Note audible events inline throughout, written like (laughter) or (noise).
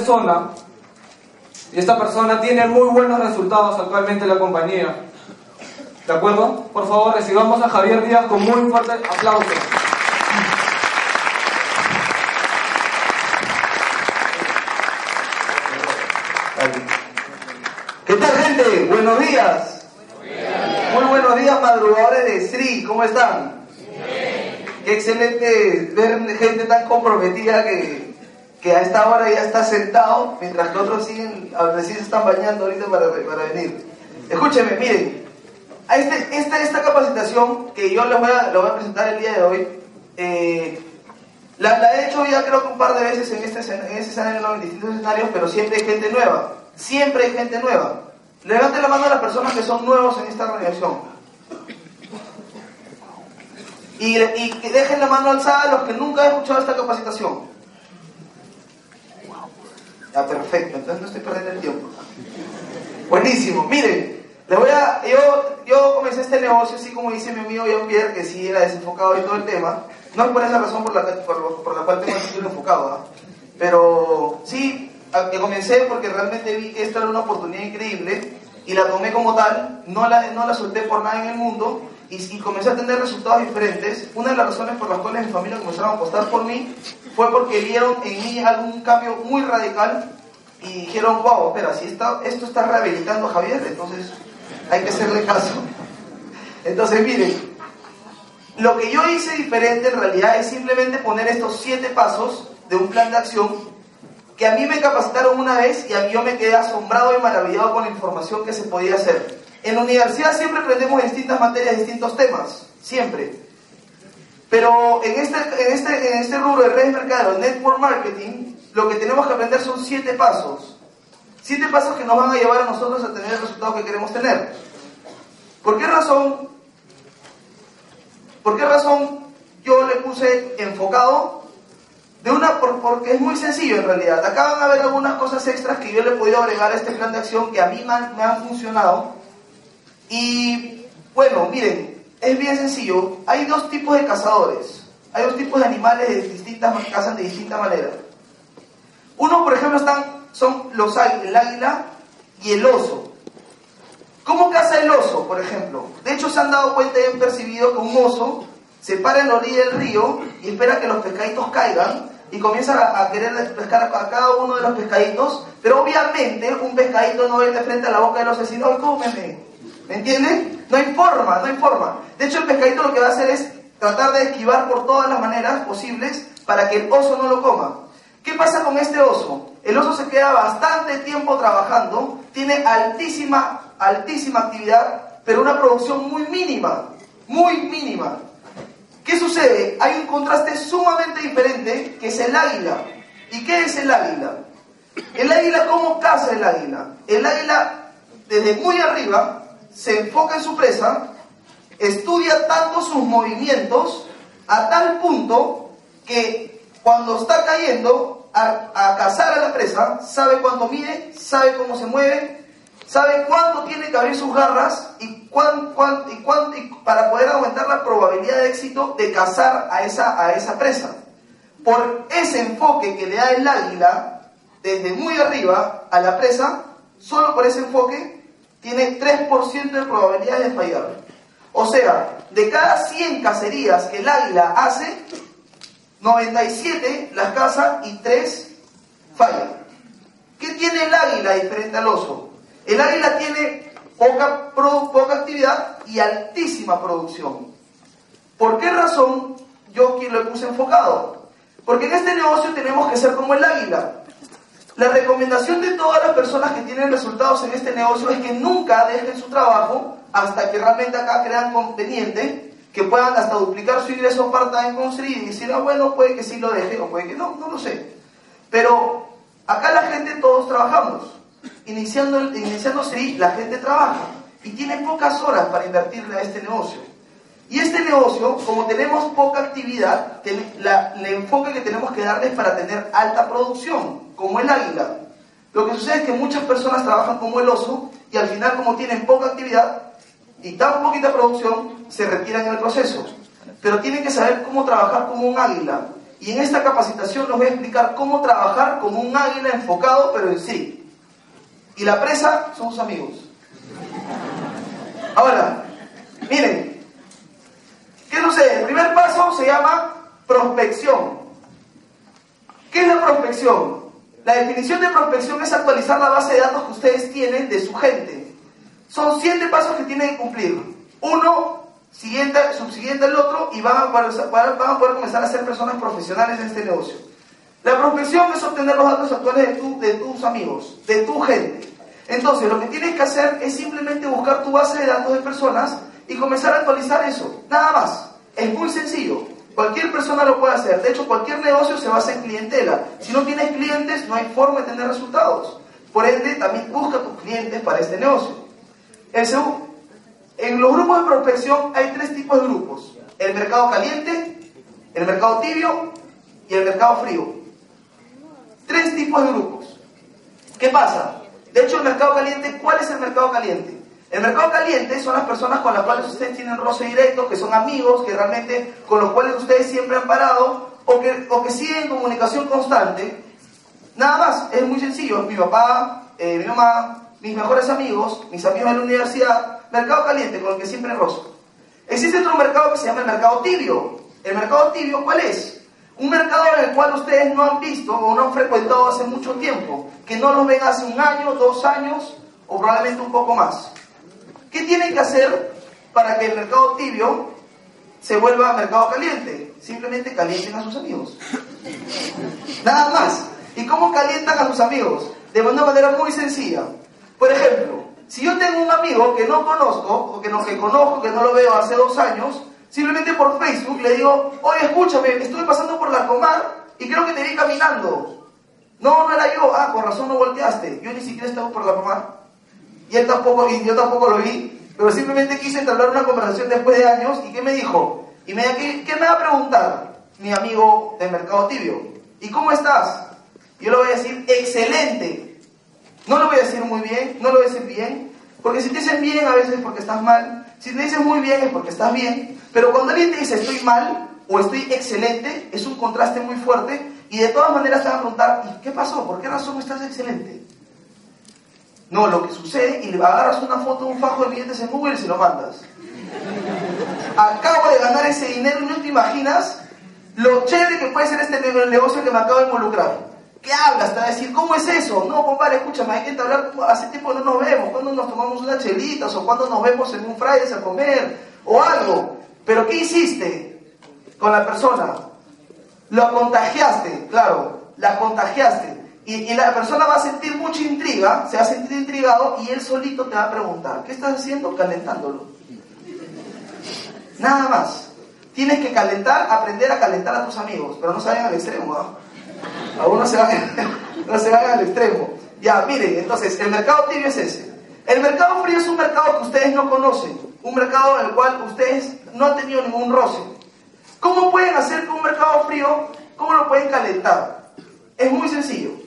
persona y esta persona tiene muy buenos resultados actualmente en la compañía. ¿De acuerdo? Por favor, recibamos a Javier Díaz con muy fuerte aplauso. ¿Qué tal gente? Buenos días. Muy buenos días madrugadores de Sri, ¿cómo están? Qué excelente ver gente tan comprometida que que a esta hora ya está sentado, mientras que otros siguen, recién se están bañando ahorita para, para venir. Escúcheme, miren, este, esta, esta capacitación que yo les voy a, voy a presentar el día de hoy, eh, la, he hecho ya creo que un par de veces en este, en este escenario, en distintos escenarios, pero siempre hay gente nueva, siempre hay gente nueva. Levanten la mano a las personas que son nuevos en esta organización. Y, y dejen la mano alzada a los que nunca han escuchado esta capacitación. Ya, perfecto, entonces no estoy perdiendo el tiempo. Buenísimo, miren, le voy a, yo, yo comencé este negocio así como dice mi amigo Jean-Pierre, que sí era desenfocado y todo el tema. No es por esa razón por la, por, la cual tengo el enfocado, ¿ah? pero sí, comencé porque realmente vi que esta era una oportunidad increíble y la tomé como tal, no la, no la solté por nada en el mundo y, comencé a tener resultados diferentes. Una de las razones por las cuales mi familia comenzaron a apostar por mí fue porque vieron en mí algún cambio muy radical y dijeron, wow, espera, si esto está rehabilitando a Javier, entonces hay que hacerle caso. (laughs) Entonces, miren, lo que yo hice diferente en realidad es simplemente poner estos siete pasos de un plan de acción que a mí me capacitaron una vez y a mí yo me quedé asombrado y maravillado con la información que se podía hacer. En la universidad siempre aprendemos distintas materias, distintos temas, siempre. Pero en este, en este, en este rubro de redes de mercado, network marketing, lo que tenemos que aprender son siete pasos. Siete pasos que nos van a llevar a nosotros a tener el resultado que queremos tener. ¿Por qué razón? ¿Por qué razón yo le puse enfocado? De una, porque es muy sencillo en realidad. Acá van a ver algunas cosas extras que yo le he podido agregar a este plan de acción que a mí me han funcionado y bueno, miren, es bien sencillo. Hay dos tipos de cazadores. Hay dos tipos de animales de distintas, cazan de distinta manera. Uno, por ejemplo, están, son los el águila y el oso. ¿Cómo caza el oso, por ejemplo? De hecho, se han dado cuenta y han percibido que un oso se para en la orilla del río y espera que los pescaditos caigan y comienza a, querer pescar a cada uno de los pescaditos, pero obviamente un pescadito no ve de frente a la boca del oso y dice, no, cómeme, ¿Me entienden? No hay forma, no hay forma. De hecho, el pescadito lo que va a hacer es tratar de esquivar por todas las maneras posibles para que el oso no lo coma. ¿Qué pasa con este oso? El oso se queda bastante tiempo trabajando, tiene altísima, altísima actividad, pero una producción muy mínima, muy mínima. ¿Qué sucede? Hay un contraste sumamente diferente que es el águila. ¿Y qué es el águila? El águila, ¿cómo caza el águila? El águila, desde muy arriba, se enfoca en su presa, estudia tanto sus movimientos a tal punto que cuando está cayendo a, cazar a la presa, sabe cuánto mide, sabe cómo se mueve, sabe cuánto tiene que abrir sus garras y, cuán, y, y para poder aumentar la probabilidad de éxito de cazar a esa, a esa presa. Por ese enfoque que le da el águila desde muy arriba a la presa, solo por ese enfoque tiene 3% de probabilidad de fallar. O sea, de cada 100 cacerías que el águila hace, 97 las caza y 3 fallan. ¿Qué tiene el águila diferente al oso? El águila tiene poca, poca actividad y altísima producción. ¿Por qué razón yo aquí lo puse enfocado? Porque en este negocio tenemos que ser como el águila. La recomendación de todas las personas que tienen resultados en este negocio es que nunca dejen su trabajo hasta que realmente acá crean conveniente, que puedan hasta duplicar su ingreso part-time con y decir, ah, bueno, puede que sí lo deje o puede que no, no lo sé. Pero Acá la gente todos trabajamos. Iniciando, iniciándose ahí, la gente trabaja y tiene pocas horas para invertirle a este negocio. Y este negocio, como tenemos poca actividad, la, el enfoque que tenemos que darle es para tener alta producción, como el águila. Lo que sucede es que muchas personas trabajan como el oso y al final, como tienen poca actividad y tan poquita producción, se retiran en el proceso. Pero tienen que saber cómo trabajar como un águila. Y en esta capacitación les voy a explicar cómo trabajar como un águila enfocado, pero en sí. Y la presa son sus amigos. Ahora, miren, ¿Qué sucede? El primer paso se llama prospección. ¿Qué es la prospección? La definición de prospección es actualizar la base de datos que ustedes tienen de su gente. Son siete pasos que tienen que cumplir. Uno, siguiente, subsiguiente al otro, y van a, van a poder comenzar a ser personas profesionales en este negocio. La prospección es obtener los datos actuales de, tu, de tus amigos, de tu gente. Entonces, lo que tienes que hacer es simplemente buscar tu base de datos de personas y comenzar a actualizar eso. Nada más. Es muy sencillo. Cualquier persona lo puede hacer. De hecho, cualquier negocio se basa en clientela. Si no tienes clientes, no hay forma de tener resultados. Por ende, también busca tus clientes para este negocio. En, en los grupos de prospección hay tres tipos de grupos. El mercado caliente, el mercado tibio y el mercado frío. Tres tipos de grupos. ¿Qué pasa? De hecho, el mercado caliente, ¿cuál es el mercado caliente? El mercado caliente son las personas con las cuales ustedes tienen roce directo, que son amigos, que realmente con los cuales ustedes siempre han parado o que, o que siguen comunicación constante. Nada más, es muy sencillo. Mi papá, eh, mi mamá, mis mejores amigos, mis amigos de la universidad, mercado caliente con el que siempre rozo. Existe otro mercado que se llama el mercado tibio. ¿El mercado tibio cuál es? Un mercado en el cual ustedes no han visto o no han frecuentado hace mucho tiempo, que no lo ven hace un año, dos años o probablemente un poco más. ¿Qué tienen que hacer para que el mercado tibio se vuelva mercado caliente? Simplemente calienten a sus amigos. Nada más. ¿Y cómo calientan a sus amigos? De una manera muy sencilla. Por ejemplo, si yo tengo un amigo que no conozco, o que no que conozco, que no lo veo hace dos años, simplemente por Facebook le digo, oye, escúchame, estuve pasando por la comar y creo que te vi caminando. No, no era yo. Ah, con razón no volteaste. Yo ni siquiera estaba por la comar y él tampoco, y yo tampoco lo vi, pero simplemente quise entablar una conversación después de años, ¿y qué me dijo? Y me ¿qué, ¿qué me va a preguntar mi amigo del mercado tibio? ¿Y cómo estás? Yo le voy a decir, excelente. No lo voy a decir muy bien, no lo voy a decir bien, porque si te dicen bien a veces es porque estás mal, si te dicen muy bien es porque estás bien, pero cuando alguien te dice estoy mal o estoy excelente, es un contraste muy fuerte y de todas maneras te van a preguntar, ¿y qué pasó? ¿Por qué razón estás excelente? No, lo que sucede, y le agarras una foto de un fajo de billetes en Google y se lo mandas. Acabo de ganar ese dinero y no te imaginas lo chévere que puede ser este negocio que me acabo de involucrar. ¿Qué hablas? Te va a decir, ¿cómo es eso? No, compadre, escúchame, hay que hablar, hace tiempo no nos vemos, cuando nos tomamos unas chelitas, o cuando nos vemos en un Fridays a comer, o algo. Pero ¿qué hiciste con la persona? Lo contagiaste, claro, la contagiaste. Y, la persona va a sentir mucha intriga, se va a sentir intrigado y él solito te va a preguntar, ¿qué estás haciendo? Calentándolo. Nada más. Tienes que calentar, aprender a calentar a tus amigos, pero no se vayan al extremo. ¿ah? Algunos se vayan, (laughs) no se vayan al extremo. Ya, miren, entonces, el mercado tibio es ese. El mercado frío es un mercado que ustedes no conocen, un mercado en el cual ustedes no han tenido ningún roce. ¿Cómo pueden hacer que un mercado frío, cómo lo pueden calentar? Es muy sencillo.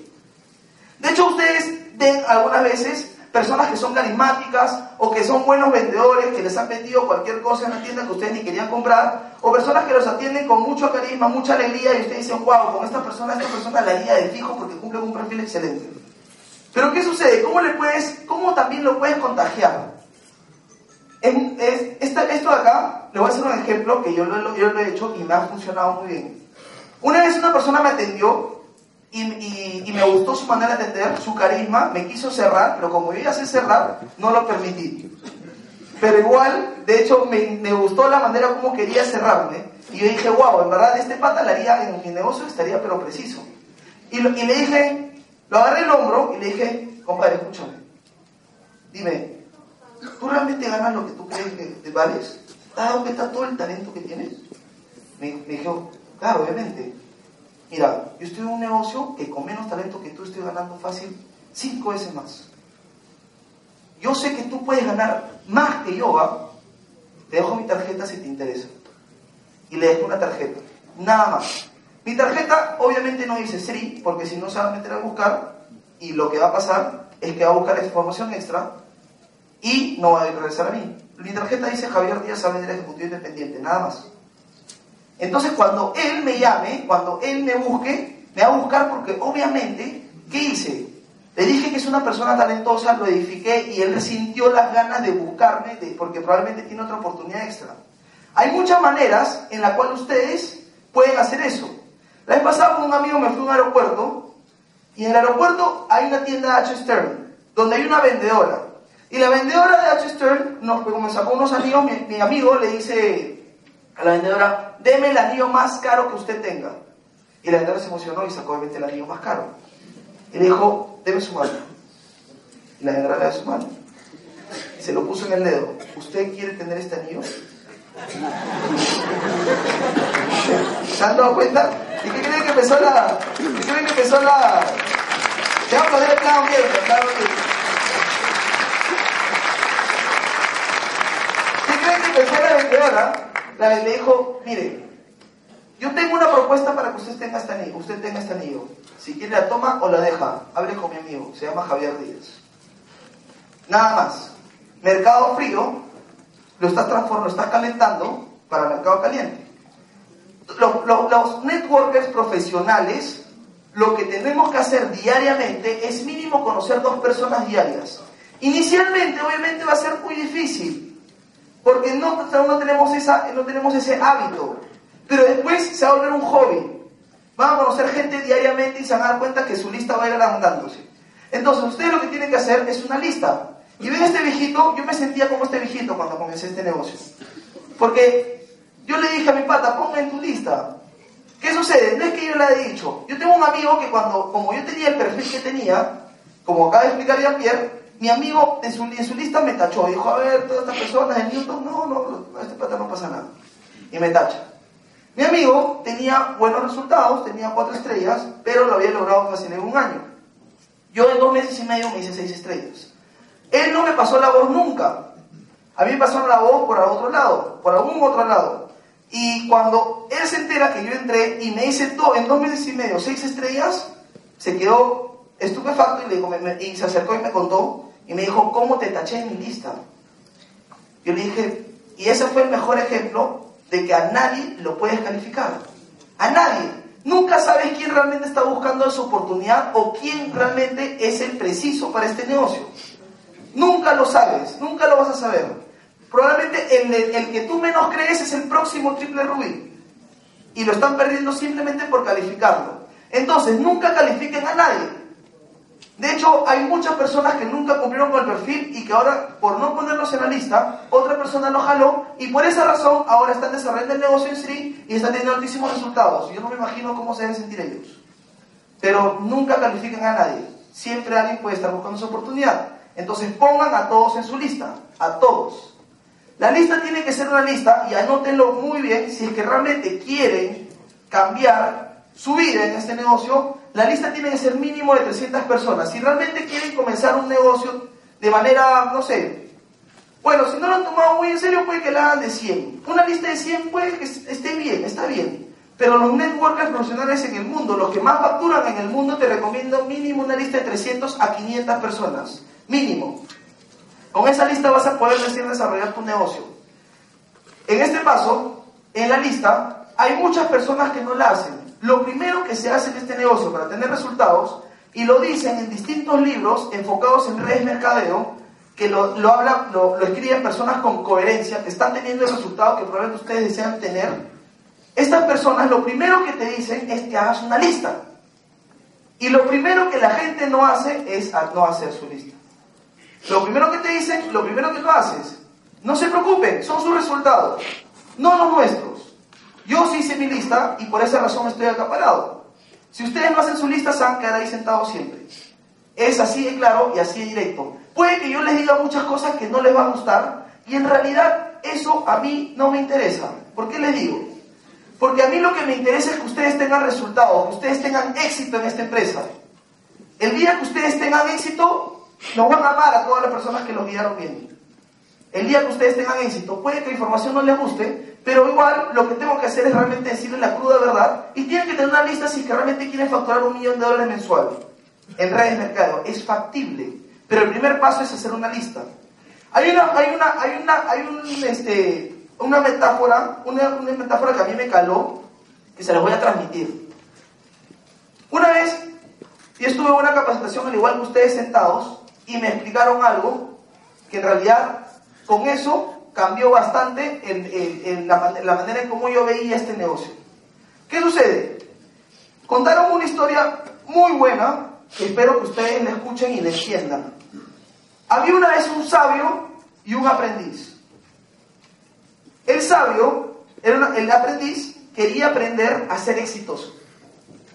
De hecho, ustedes ven algunas veces personas que son carismáticas o que son buenos vendedores, que les han vendido cualquier cosa en la tienda que ustedes ni querían comprar, o personas que los atienden con mucho carisma, mucha alegría y ustedes dicen, wow, con esta persona, esta persona la guía de fijo porque cumple un perfil excelente. Pero ¿qué sucede? ¿Cómo, le puedes, cómo también lo puedes contagiar? esto de acá, le voy a hacer un ejemplo que yo yo lo he hecho y me ha funcionado muy bien. Una vez una persona me atendió y, me gustó su manera de atender, su carisma, me quiso cerrar, pero como yo ya sé cerrar, no lo permití. Pero igual, de hecho, me, gustó la manera como quería cerrarme. Y yo dije, wow, en verdad este pata le haría en mi negocio, estaría pero preciso. Y, le dije, lo agarré el hombro y le dije, compadre, escúchame. Dime, ¿tú realmente ganas lo que tú crees que te vales? ¿Te has dado todo el talento que tienes? Me, me dijo, claro, obviamente. Mira, yo estoy en un negocio que con menos talento que tú estoy ganando fácil cinco veces más. Yo sé que tú puedes ganar más que yo, ¿va? Te dejo mi tarjeta si te interesa. Y le dejo una tarjeta. Nada más. Mi tarjeta obviamente no dice Sri, porque si no se va a meter a buscar y lo que va a pasar es que va a buscar información extra y no va a regresar a mí. Mi tarjeta dice Javier Díaz el Ejecutivo Independiente, nada más. Entonces cuando él me llame, cuando él me busque, me va a buscar porque obviamente, ¿qué hice? Le dije que es una persona talentosa, lo edifiqué y él sintió las ganas de buscarme porque probablemente tiene otra oportunidad extra. Hay muchas maneras en las cuales ustedes pueden hacer eso. La vez pasada con un amigo me fui a un aeropuerto y en el aeropuerto hay una tienda H. Stern donde hay una vendedora. Y la vendedora de H. Stern, nos, como me sacó unos anillos, mi, amigo le dice a la vendedora, deme el anillo más caro que usted tenga. Y la vendedora se emocionó y sacó obviamente el anillo más caro. Y le dijo, deme su mano. Y la vendedora le da su mano. Se lo puso en el dedo. ¿Usted quiere tener este anillo? (laughs) ¿Se han dado cuenta? ¿Y qué creen que empezó la.? ¿Qué creen que empezó la.? Se va a poner el mierda, claro ¿Qué creen que empezó la vendedora? La le dijo, mire, yo tengo una propuesta para que usted tenga este anillo. Usted tenga este anillo. Si quiere la toma o la deja. Hable con mi amigo. Se llama Javier Díaz. Nada más. Mercado frío. Lo estás transformando, lo estás calentando para mercado caliente los networkers profesionales, lo que tenemos que hacer diariamente es mínimo conocer dos personas diarias. Inicialmente, obviamente, va a ser muy difícil, porque no, no, tenemos, esa, no tenemos ese hábito, pero después se va a volver un hobby. Van a conocer gente diariamente y se van a dar cuenta que su lista va a ir agrandándose. Entonces, ustedes lo que tienen que hacer es una lista. Y ven este viejito, yo me sentía como este viejito cuando comencé este negocio. Porque yo le dije a mi pata, ponme en tu lista. ¿Qué sucede? No es que yo le haya dicho. Yo tengo un amigo que cuando, como yo tenía el perfil que tenía, como acaba de explicar Jean-Pierre, mi amigo en su, en su lista me tachó. Dijo, a ver, todas estas personas en Newton, no, no, a este pata no pasa nada. Y me tacha. Mi amigo tenía buenos resultados, tenía cuatro estrellas, pero lo había logrado fácil en un año. Yo en dos meses y medio me hice seis estrellas. Él no me pasó la voz nunca. A mí me pasó la voz por otro lado, por algún otro lado. Y cuando él se entera que yo entré y me hice todo, en dos meses y medio, seis estrellas, se quedó estupefacto y se acercó y me contó y me dijo, ¿cómo te taché en mi lista? Yo le dije, y ese fue el mejor ejemplo de que a nadie lo puedes calificar. A nadie. Nunca sabes quién realmente está buscando esa oportunidad o quién realmente es el preciso para este negocio. Nunca lo sabes, nunca lo vas a saber probablemente el, el, que tú menos crees es el próximo triple rubí. Y lo están perdiendo simplemente por calificarlo. Entonces, nunca califiquen a nadie. De hecho, hay muchas personas que nunca cumplieron con el perfil y que ahora, por no ponerlos en la lista, otra persona lo jaló y por esa razón ahora están desarrollando el negocio en sí y están teniendo altísimos resultados. Yo no me imagino cómo se deben sentir ellos. Pero nunca califiquen a nadie. Siempre alguien puede estar buscando su oportunidad. Entonces pongan a todos en su lista. A todos. La lista tiene que ser una lista, y anótenlo muy bien, si es que realmente quieren cambiar su vida en este negocio, la lista tiene que ser mínimo de 300 personas. Si realmente quieren comenzar un negocio de manera, no sé, bueno, si no lo han tomado muy en serio, puede que la hagan de 100. Una lista de 100 puede que esté bien, está bien. Pero los networkers profesionales en el mundo, los que más facturan en el mundo, te recomiendo mínimo una lista de 300 a 500 personas. Mínimo. Con esa lista vas a poder decir desarrollar tu negocio. En este paso, en la lista, hay muchas personas que no la hacen. Lo primero que se hace en este negocio para tener resultados, y lo dicen en distintos libros enfocados en redes mercadeo, que lo, lo, lo, lo escriben personas con coherencia, que están teniendo el resultado que probablemente ustedes desean tener. Estas personas lo primero que te dicen es que hagas una lista. Y lo primero que la gente no hace es no hacer su lista. Lo primero que te dicen, lo primero que tú haces. No se preocupen, son sus resultados, no los nuestros. Yo sí hice mi lista y por esa razón estoy acaparado. Si ustedes no hacen su lista, se van a quedar ahí sentados siempre. Es así de claro y así de directo. Puede que yo les diga muchas cosas que no les va a gustar y en realidad eso a mí no me interesa. ¿Por qué les digo? Porque a mí lo que me interesa es que ustedes tengan resultados, que ustedes tengan éxito en esta empresa. El día que ustedes tengan éxito, nos van a amar a todas las personas que los guiaron bien. El día que ustedes tengan éxito, puede que la información no les guste, pero igual lo que tengo que hacer es realmente decirles la cruda verdad y tienen que tener una lista si que realmente quieren facturar un millón de dólares mensual en redes de mercado. Es factible, pero el primer paso es hacer una lista. Hay una, hay una, hay una, hay un, este, una metáfora, una, una metáfora que a mí me caló, que se la voy a transmitir. Una vez, yo estuve en una capacitación al igual que ustedes sentados y me explicaron algo que en realidad con eso cambió bastante en, la, manera en cómo yo veía este negocio. ¿Qué sucede? Contaron una historia muy buena que espero que ustedes la escuchen y la entiendan. Había una vez un sabio y un aprendiz. El sabio, el aprendiz, quería aprender a ser exitoso.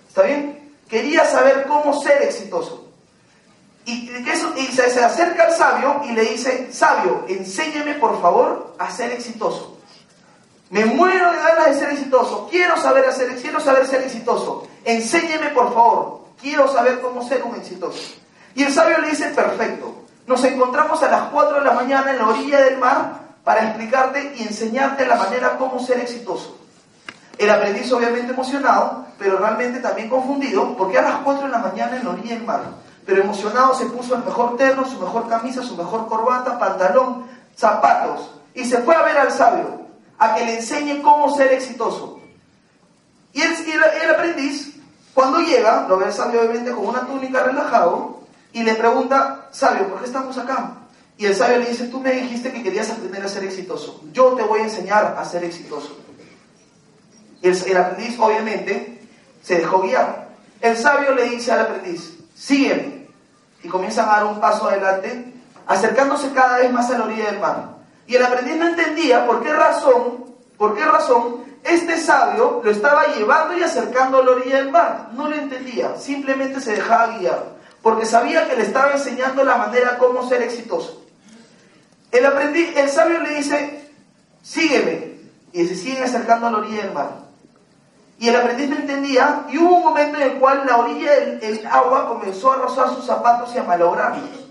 ¿Está bien? Quería saber cómo ser exitoso. Y, se, acerca al sabio y le dice, sabio, enséñeme por favor a ser exitoso. Me muero de ganas de ser exitoso. Quiero saber, hacer, quiero saber ser exitoso. Enséñeme por favor. Quiero saber cómo ser un exitoso. Y el sabio le dice, perfecto. Nos encontramos a las 4 de la mañana en la orilla del mar para explicarte y enseñarte la manera cómo ser exitoso. El aprendiz obviamente emocionado, pero realmente también confundido, porque a las 4 de la mañana en la orilla del mar pero emocionado se puso el mejor terno, su mejor camisa, su mejor corbata, pantalón, zapatos, y se fue a ver al sabio, a que le enseñe cómo ser exitoso. Y el, aprendiz, cuando llega, lo ve el sabio obviamente con una túnica relajado, y le pregunta, sabio, ¿por qué estamos acá? Y el sabio le dice, tú me dijiste que querías aprender a ser exitoso, yo te voy a enseñar a ser exitoso. Y el, el aprendiz obviamente se dejó guiar. El sabio le dice al aprendiz, sígueme y comienzan a dar un paso adelante, acercándose cada vez más a la orilla del mar. Y el aprendiz no entendía por qué razón, por qué razón este sabio lo estaba llevando y acercando a la orilla del mar. No lo entendía, simplemente se dejaba guiar, porque sabía que le estaba enseñando la manera cómo ser exitoso. El aprendiz, el sabio le dice, sígueme, y se siguen acercando a la orilla del mar. Y el aprendiz entendía, y hubo un momento en el cual la orilla del agua comenzó a rozar sus zapatos y a malograrlos.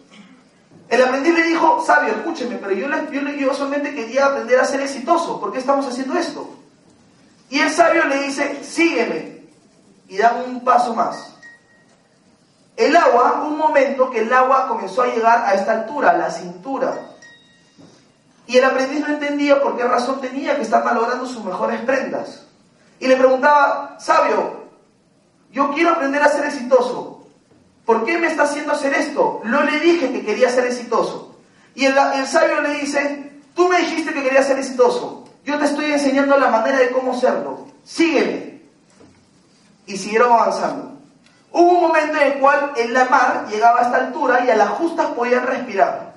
El aprendiz le dijo, sabio, escúcheme, pero yo, le, yo, solamente quería aprender a ser exitoso, ¿por qué estamos haciendo esto? Y el sabio le dice, sígueme, y da un paso más. El agua, un momento que el agua comenzó a llegar a esta altura, a la cintura. Y el aprendiz no entendía por qué razón tenía que estar malogrando sus mejores prendas. Y le preguntaba, sabio, yo quiero aprender a ser exitoso. ¿Por qué me está haciendo hacer esto? No le dije que quería ser exitoso. Y el, sabio le dice, tú me dijiste que querías ser exitoso. Yo te estoy enseñando la manera de cómo serlo. Sígueme. Y siguieron avanzando. Hubo un momento en el cual en la mar llegaba a esta altura y a las justas podían respirar.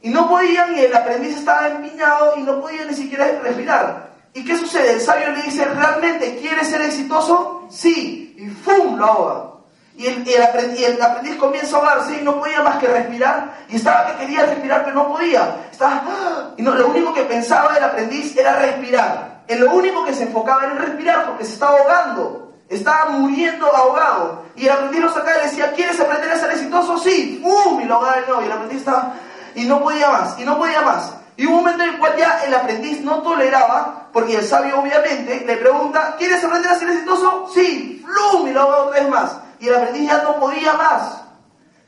Y no podían, y el aprendiz estaba empiñado y no podía ni siquiera respirar. ¿Y qué sucede? El sabio le dice, ¿realmente quieres ser exitoso? Sí. Y ¡fum! lo ahoga. Y el, aprendiz, comienza a ahogarse y no podía más que respirar. Y estaba que quería respirar, pero no podía. Estaba, ¡ah! y no, lo único que pensaba el aprendiz era respirar. En lo único que se enfocaba era en respirar porque se estaba ahogando. Estaba muriendo ahogado. Y el aprendiz lo sacaba y le decía, ¿quieres aprender a ser exitoso? Sí. ¡Fum! Y lo ahogaba de nuevo. Y el aprendiz estaba... Y no podía más. Y no podía más. Y un momento en el cual ya el aprendiz no toleraba, porque el sabio obviamente le pregunta, ¿quieres aprender a ser exitoso? Sí, ¡flum! Y lo hago otra vez más. Y el aprendiz ya no podía más.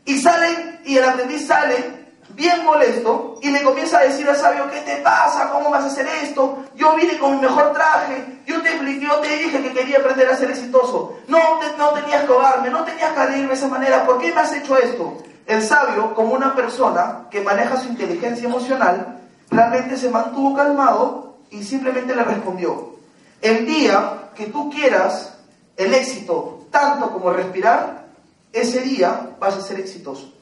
Y sale, y el aprendiz sale bien molesto y le comienza a decir al sabio, ¿qué te pasa? ¿Cómo vas a hacer esto? Yo vine con mi mejor traje, yo te yo te dije que quería aprender a ser exitoso. No, no tenías que ahogarme, no tenías que agredirme de esa manera, ¿por qué me has hecho esto? El sabio, como una persona que maneja su inteligencia emocional, realmente se mantuvo calmado y simplemente le respondió, el día que tú quieras el éxito tanto como respirar, ese día vas a ser exitoso.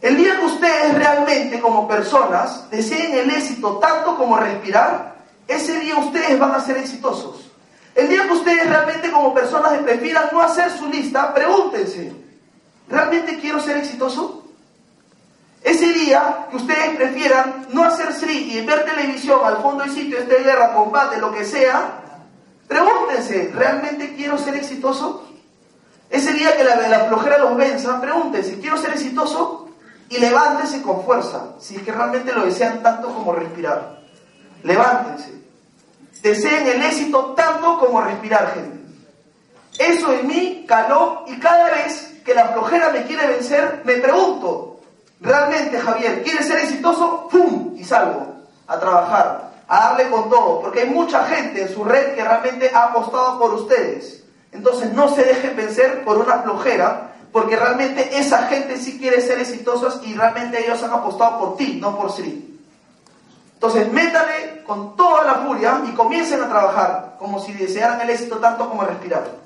El día que ustedes realmente como personas deseen el éxito tanto como respirar, ese día ustedes van a ser exitosos. El día que ustedes realmente como personas prefieran no hacer su lista, pregúntense, ¿realmente quiero ser exitoso? Ese día que ustedes prefieran no hacer Sri y ver televisión al fondo del sitio, este guerra, combate, lo que sea, Pregúntense, ¿realmente quiero ser exitoso? Ese día que la, la flojera los venza, pregúntense, ¿quiero ser exitoso? Y levántense con fuerza, si es que realmente lo desean tanto como respirar. Levántense. Deseen el éxito tanto como respirar, gente. Eso en mí caló y cada vez que la flojera me quiere vencer, me pregunto, ¿realmente Javier quiere ser exitoso? ¡Pum! Y salgo a trabajar, a darle con todo, porque hay mucha gente en su red que realmente ha apostado por ustedes. Entonces no se dejen vencer por una flojera, porque realmente esa gente sí quiere ser exitosos y realmente ellos han apostado por ti, no por sí. Entonces métale con toda la furia y comiencen a trabajar como si desearan el éxito tanto como respirar.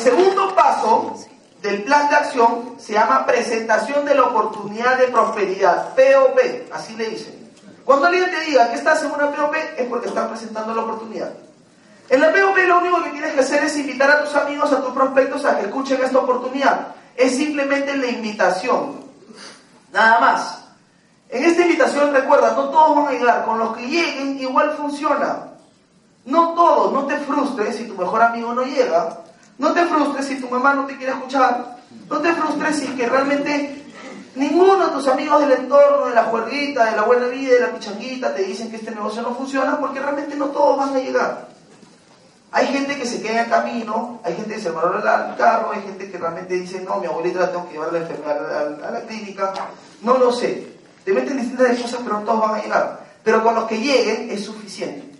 Segundo paso del plan de acción se llama presentación de la oportunidad de prosperidad, POP, así le dicen. Cuando alguien te diga que estás en una POP es porque están presentando la oportunidad. En la POP lo único que tienes que hacer es invitar a tus amigos, a tus prospectos a que escuchen esta oportunidad. Es simplemente la invitación. Nada más. En esta invitación recuerda, no todos van a llegar, con los que lleguen igual funciona. No todos, no te frustres si tu mejor amigo no llega, no te frustres si tu mamá no te quiere escuchar. No te frustres si que realmente ninguno de tus amigos del entorno, de la juerguita, de la buena vida, de la pichanguita, te dicen que este negocio no funciona porque realmente no todos van a llegar. Hay gente que se queda en camino, hay gente que se valora el carro, hay gente que realmente dice, no, mi abuelita la tengo que llevar a la, enfermedad, a la clínica. No lo sé. Te meten distintas cosas, pero no todos van a llegar. Pero con los que lleguen es suficiente.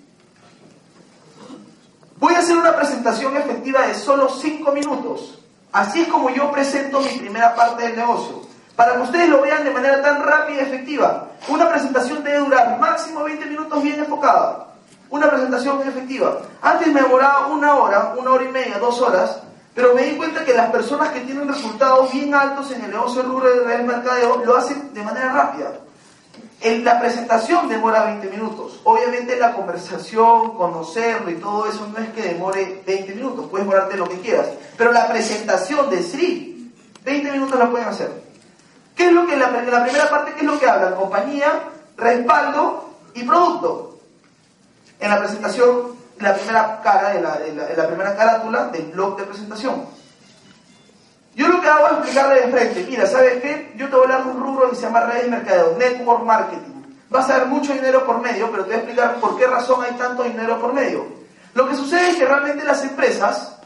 Voy a hacer una presentación efectiva de solo 5 minutos. Así es como yo presento mi primera parte del negocio. Para que ustedes lo vean de manera tan rápida y efectiva. Una presentación debe durar máximo 20 minutos bien enfocada. Una presentación efectiva. Antes me demoraba una hora, una hora y media, dos horas, pero me di cuenta que las personas que tienen resultados bien altos en el negocio rural del mercadeo lo hacen de manera rápida. En la presentación demora 20 minutos. Obviamente la conversación, conocerlo y todo eso no es que demore 20 minutos, puedes demorarte lo que quieras. Pero la presentación de Sri, 20 minutos la pueden hacer. ¿Qué es lo que la, la primera parte, qué es lo que habla? Compañía, respaldo y producto. En la presentación, la primera cara de la primera carátula del blog de presentación. Yo lo que hago es explicarle de frente, mira, ¿sabes qué? Yo te voy a hablar de un rubro que se llama redes de mercadeo, network marketing. Vas a ver mucho dinero por medio, pero te voy a explicar por qué razón hay tanto dinero por medio. Lo que sucede es que realmente las empresas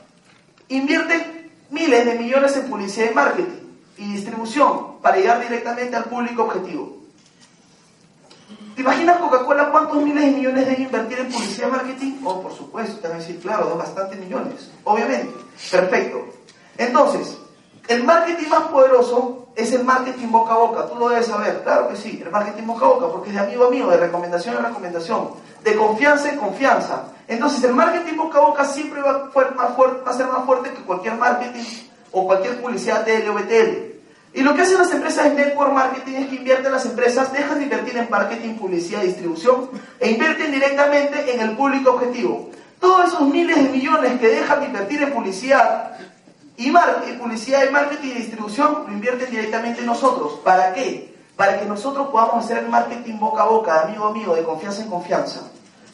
invierten miles de millones en publicidad y marketing y distribución para llegar directamente al público objetivo. ¿Te imaginas Coca-Cola cuántos miles de millones debe invertir en publicidad y marketing? Oh, por supuesto, te van a decir, claro, bastantes millones, obviamente. Perfecto. Entonces, el marketing más poderoso es el marketing boca a boca, tú lo debes saber, claro que sí, el marketing boca a boca, porque es de amigo a amigo, de recomendación a recomendación, de confianza en confianza. Entonces el marketing boca a boca siempre va, a ser más fuerte que cualquier marketing o cualquier publicidad de o Y lo que hacen las empresas de network marketing es que invierten las empresas, dejan de invertir en marketing, publicidad distribución e invierten directamente en el público objetivo. Todos esos miles de millones que dejan de invertir en publicidad y, publicidad y marketing y distribución lo invierten directamente nosotros. ¿Para qué? Para que nosotros podamos hacer el marketing boca a boca, de amigo a amigo, de confianza en confianza.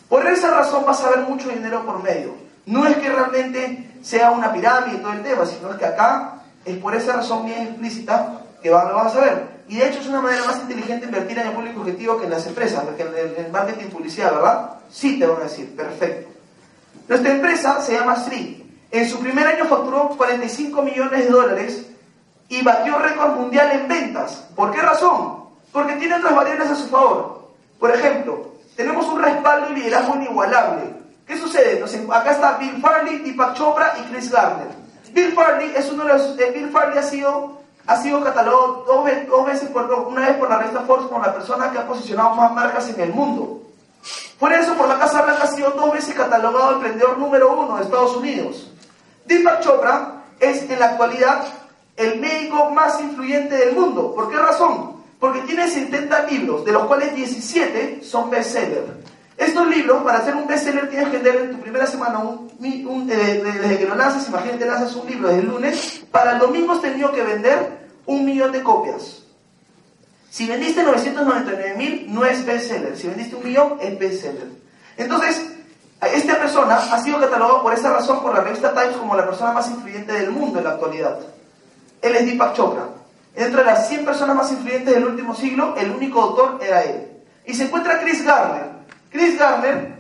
Por esa razón vas a ver mucho dinero por medio. No es que realmente sea una pirámide todo el tema, sino es que acá es por esa razón bien explícita que van, lo vas a ver. Y de hecho es una manera más inteligente invertir en el público objetivo que en las empresas, porque en el, marketing y publicidad, ¿verdad? Sí te van a decir, perfecto. Nuestra empresa se llama Street. En su primer año facturó 45 millones de dólares y batió récord mundial en ventas. ¿Por qué razón? Porque tiene otras variables a su favor. Por ejemplo, tenemos un respaldo y liderazgo inigualable. ¿Qué sucede? Acá está Bill Farley, Deepak Chopra y Chris Gardner. Bill Farley es uno de los. Eh, Bill Farley ha sido, ha sido catalogado dos, veces, por, una vez por la revista Forbes como la persona que ha posicionado más marcas en el mundo. Por eso, por la Casa Blanca ha sido dos veces catalogado emprendedor número uno de Estados Unidos. Deepak Chopra es en la actualidad el médico más influyente del mundo. ¿Por qué razón? Porque tiene 70 libros, de los cuales 17 son bestsellers. Estos libros, para hacer un bestseller, tienes que leer en tu primera semana, un, eh, desde que lo lanzas, imagínate, lanzas un libro desde el lunes, para el domingo has tenido que vender un millón de copias. Si vendiste 999 mil, no es bestseller. Si vendiste un millón, es bestseller. Entonces, esta persona ha sido catalogado por esa razón por la revista Times como la persona más influyente del mundo en la actualidad. Él es Deepak Chopra. Dentro de las 100 personas más influyentes del último siglo, el único autor era él. Y se encuentra Chris Garner. Chris Garner,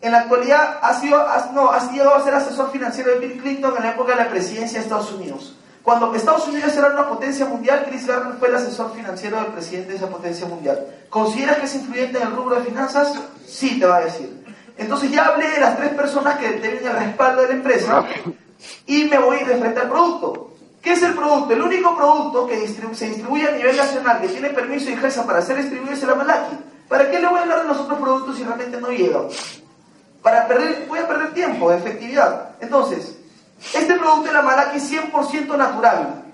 en la actualidad, ha, sido, no, ha llegado a ser asesor financiero de Bill Clinton en la época de la presidencia de Estados Unidos. Cuando Estados Unidos era una potencia mundial, Chris Garner fue el asesor financiero del presidente de esa potencia mundial. ¿Consideras que es influyente en el rubro de finanzas? Sí, te va a decir. Entonces ya hablé de las tres personas que tienen el respaldo de la empresa y me voy de frente al producto. ¿Qué es el producto? El único producto que se distribuye a nivel nacional, que tiene permiso y ejerza para ser distribuido es el Amalaki. ¿Para qué le voy a hablar de los otros productos si realmente no llegan? Para perder, voy a perder tiempo, efectividad. Entonces, este producto la Amalaki es 100% natural.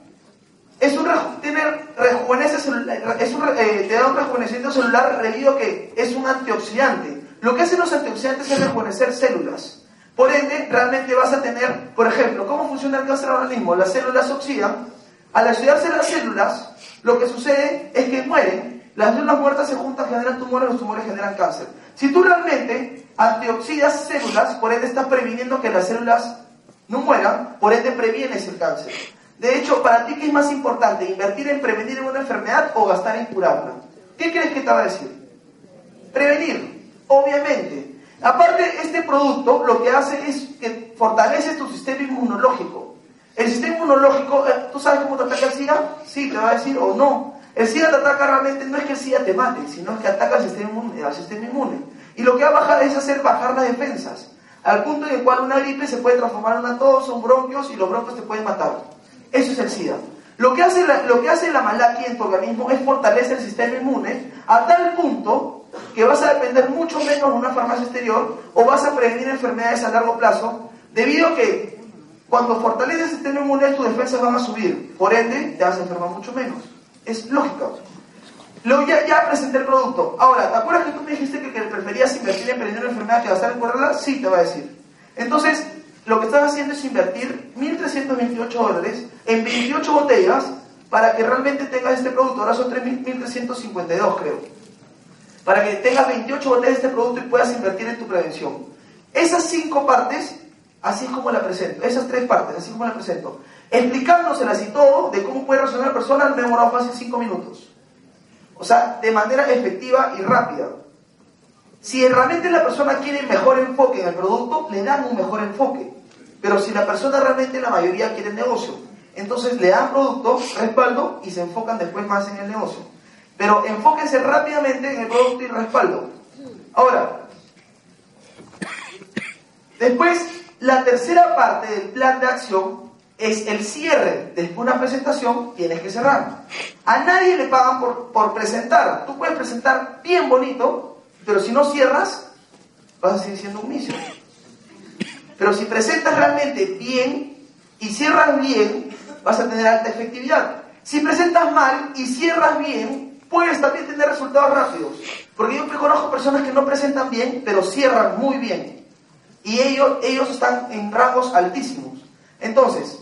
Es un, tiene rejuvenece celular, es un, eh, te da un rejuvenecimiento celular debido que es un antioxidante. Lo que hacen los antioxidantes es rejuvenecer células. Por ende, realmente vas a tener, por ejemplo, ¿cómo funciona el cáncer? Las células oxidan. Al oxidarse las células, lo que sucede es que mueren. Las células muertas se juntan, generan tumores, los tumores generan cáncer. Si tú realmente antioxidas células, por ende estás previniendo que las células no mueran, por ende previenes el cáncer. De hecho, para ti, ¿qué es más importante? ¿Invertir en prevenir una enfermedad o gastar en curarla? ¿Qué crees que te va a decir? Prevenir. Obviamente. Aparte, este producto lo que hace es que fortalece tu sistema inmunológico. El sistema inmunológico, eh, ¿tú sabes cómo te ataca el SIDA? Sí, te va a decir o no. El SIDA te ataca realmente, no es que el SIDA te mate, sino que ataca al sistema inmune. Sistema inmune. Y lo que va a bajar es hacer bajar las defensas. Al punto en el cual una gripe se puede transformar en una tos, son bronquios y los bronquios te pueden matar. Eso es el SIDA. Lo que hace la, lo que hace la malaquia en tu organismo es fortalecer el sistema inmune a tal punto que vas a depender mucho menos de una farmacia exterior o vas a prevenir enfermedades a largo plazo, debido a que cuando fortaleces el sistema inmune tus defensas van a subir, por ende te vas a enfermar mucho menos. Es lógico. Luego ya, presenté el producto. Ahora, ¿te acuerdas que tú me dijiste que, preferías invertir en prevenir una enfermedad que gastar en curarla? Sí, te va a decir. Entonces, lo que estás haciendo es invertir 1.328 dólares en 28 botellas para que realmente tengas este producto. Ahora son 3.352, creo para que tengas 28 botellas de este producto y puedas invertir en tu prevención. Esas cinco partes, así es como la presento, esas tres partes, así como la presento, explicándoselas y todo de cómo puede resolver la persona, me demorado fácil 5 minutos. O sea, de manera efectiva y rápida. Si realmente la persona quiere mejor enfoque en el producto, le dan un mejor enfoque. Pero si la persona realmente, la mayoría, quiere negocio, entonces le dan producto, respaldo y se enfocan después más en el negocio. Pero enfóquense rápidamente en el producto y respaldo. Ahora, después, la tercera parte del plan de acción es el cierre. Después de una presentación, tienes que cerrar. A nadie le pagan por, por presentar. Tú puedes presentar bien bonito, pero si no cierras, vas a seguir siendo un misio. Pero si presentas realmente bien y cierras bien, vas a tener alta efectividad. Si presentas mal y cierras bien, puedes también tener resultados rápidos. Porque yo conozco personas que no presentan bien, pero cierran muy bien. Y ellos, ellos están en rangos altísimos. Entonces,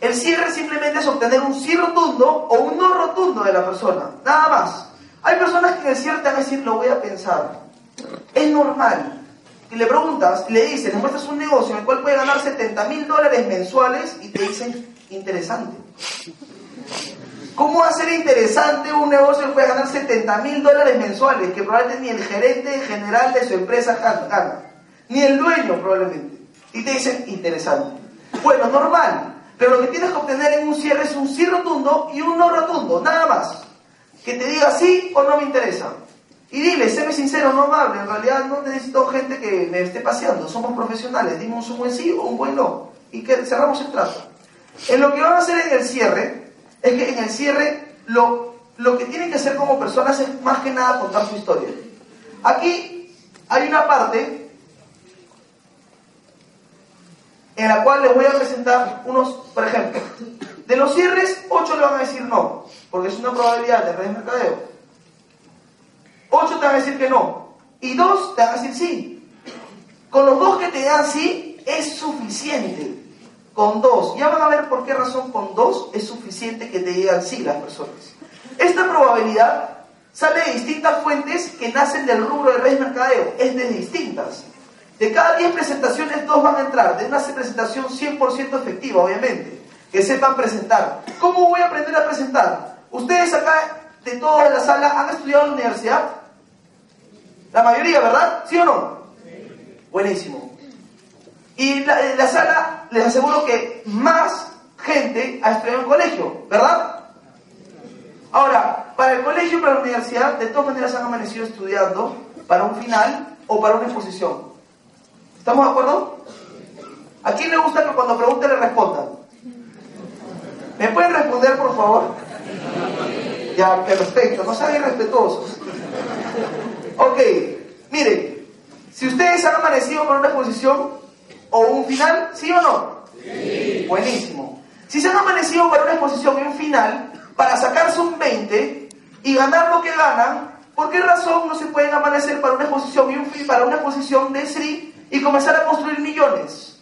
el cierre simplemente es obtener un sí rotundo o un no rotundo de la persona. Nada más. Hay personas que en el cierre te van a decir, lo voy a pensar. Es normal. Y le preguntas, le dices, le muestras un negocio en el cual puede ganar 70 mil dólares mensuales y te dicen, interesante. ¿Cómo hacer interesante un negocio que puede ganar 70 mil dólares mensuales que probablemente ni el gerente general de su empresa gana? Ni el dueño probablemente. Y te dicen interesante. Bueno, normal. Pero lo que tienes que obtener en un cierre es un sí rotundo y un no rotundo, nada más. Que te diga sí o no me interesa. Y dile, séme sincero, no amable. En realidad no necesito gente que me esté paseando. Somos profesionales. Dimos un buen sí o un buen no. Y que cerramos el trato. En lo que van a hacer en el cierre, es que en el cierre lo, lo que tienen que hacer como personas es más que nada contar su historia. Aquí hay una parte en la cual les voy a presentar unos, por ejemplo, de los cierres, 8 le van a decir no, porque es una probabilidad de redes mercadeo. 8 te van a decir que no, y 2 te van a decir sí. Con los dos que te dan sí, es suficiente. Con dos. Ya van a ver por qué razón con dos es suficiente que te digan sí las personas. Esta probabilidad sale de distintas fuentes que nacen del rubro de redes mercadeo. Es de distintas. De cada 10 presentaciones, dos van a entrar. De una presentación 100% efectiva, obviamente. Que sepan presentar. ¿Cómo voy a aprender a presentar? Ustedes acá, de toda la sala, han estudiado en la universidad. La mayoría, ¿verdad? ¿Sí o no? Buenísimo. Y la, la sala, les aseguro que más gente ha estudiado en colegio, ¿verdad? Ahora, para el colegio y para la universidad, de todas maneras han amanecido estudiando para un final o para una exposición. ¿Estamos de acuerdo? ¿A quién le gusta que cuando pregunte le respondan? ¿Me pueden responder, por favor? Ya, perfecto, no sean irrespetuosos. Ok, miren, si ustedes han amanecido con una exposición o un final, ¿sí o no? Sí. Buenísimo. Si se han amanecido con una exposición y un final, para sacarse un 20 y ganar lo que ganan, ¿por qué razón no se pueden amanecer para una exposición y un para una exposición de SRI y comenzar a construir millones?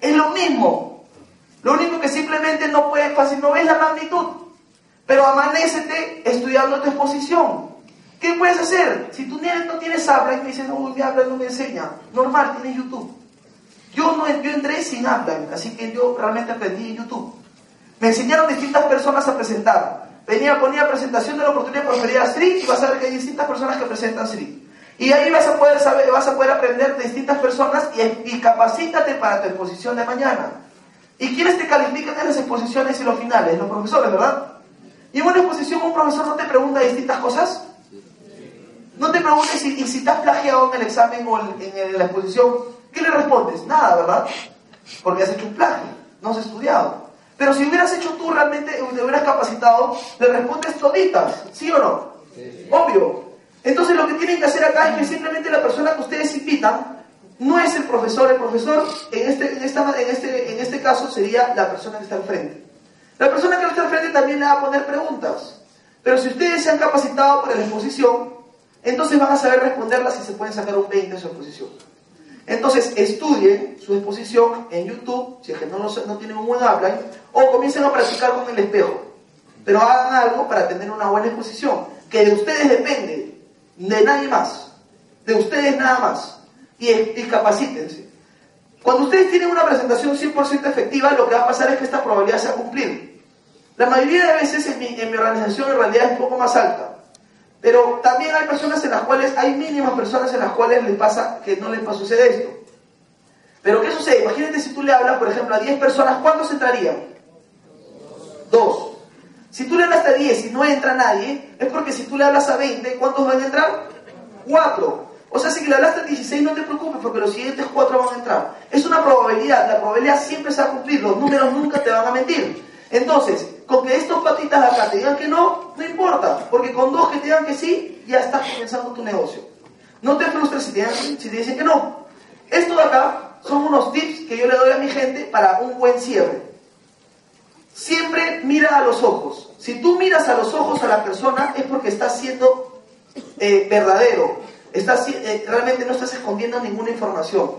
Es lo mismo. Lo único que simplemente no puedes fácil, no ves la magnitud. Pero amanécete estudiando tu exposición. ¿Qué puedes hacer? Si tú no tienes habla y me dices, uy, mi habla no me enseña. Normal, tienes YouTube. Yo, no, yo entré sin habla, así que yo realmente aprendí en YouTube. Me enseñaron distintas personas a presentar. Venía, ponía presentación de la oportunidad de prosperidad Street y vas a ver que hay distintas personas que presentan Street. Y ahí vas a poder saber, vas a poder aprender de distintas personas y, capacítate para tu exposición de mañana. ¿Y quiénes te califican en las exposiciones y los finales? Los profesores, ¿verdad? Y en una exposición un profesor no te pregunta distintas cosas. No te preguntes si, si estás plagiado en el examen o en la exposición. ¿Qué le respondes? Nada, ¿verdad? Porque has hecho un plagio, no has estudiado. Pero si hubieras hecho tú realmente, te hubieras capacitado, le respondes toditas, ¿sí o no? Obvio. Entonces lo que tienen que hacer acá es que simplemente la persona que ustedes invitan no es el profesor, el profesor en este, en esta, en este, en este caso sería la persona que está al frente. La persona que está al frente también le va a poner preguntas. Pero si ustedes se han capacitado para la exposición, entonces van a saber responderlas y se pueden sacar un 20 en su exposición. Entonces, estudien su exposición en YouTube, si es que no, tienen un buen outline, o comiencen a practicar con el espejo. Pero hagan algo para tener una buena exposición, que de ustedes depende, de nadie más, de ustedes nada más. Y, y capacítense. Cuando ustedes tienen una presentación 100% efectiva, lo que va a pasar es que esta probabilidad se va a cumplir. La mayoría de veces en mi, en mi organización en realidad es un poco más alta. Pero también hay personas en las cuales, hay mínimas personas en las cuales les pasa que no les sucede esto. Pero ¿qué sucede? Imagínate si tú le hablas, por ejemplo, a 10 personas, ¿cuántos entrarían? Dos. Si tú le hablas a 10 y no entra nadie, es porque si tú le hablas a 20, ¿cuántos van a entrar? Cuatro. O sea, si le hablaste a 16, no te preocupes, porque los siguientes cuatro van a entrar. Es una probabilidad, la probabilidad siempre se va a cumplir, los números nunca te van a mentir. Entonces, con que estos patitas de acá te digan que no, no importa, porque con dos que te digan que sí, ya estás comenzando tu negocio. No te frustres si te, dicen que no. Esto de acá son unos tips que yo le doy a mi gente para un buen cierre. Siempre mira a los ojos. Si tú miras a los ojos a la persona es porque estás siendo eh, verdadero. Estás, eh, realmente no estás escondiendo ninguna información.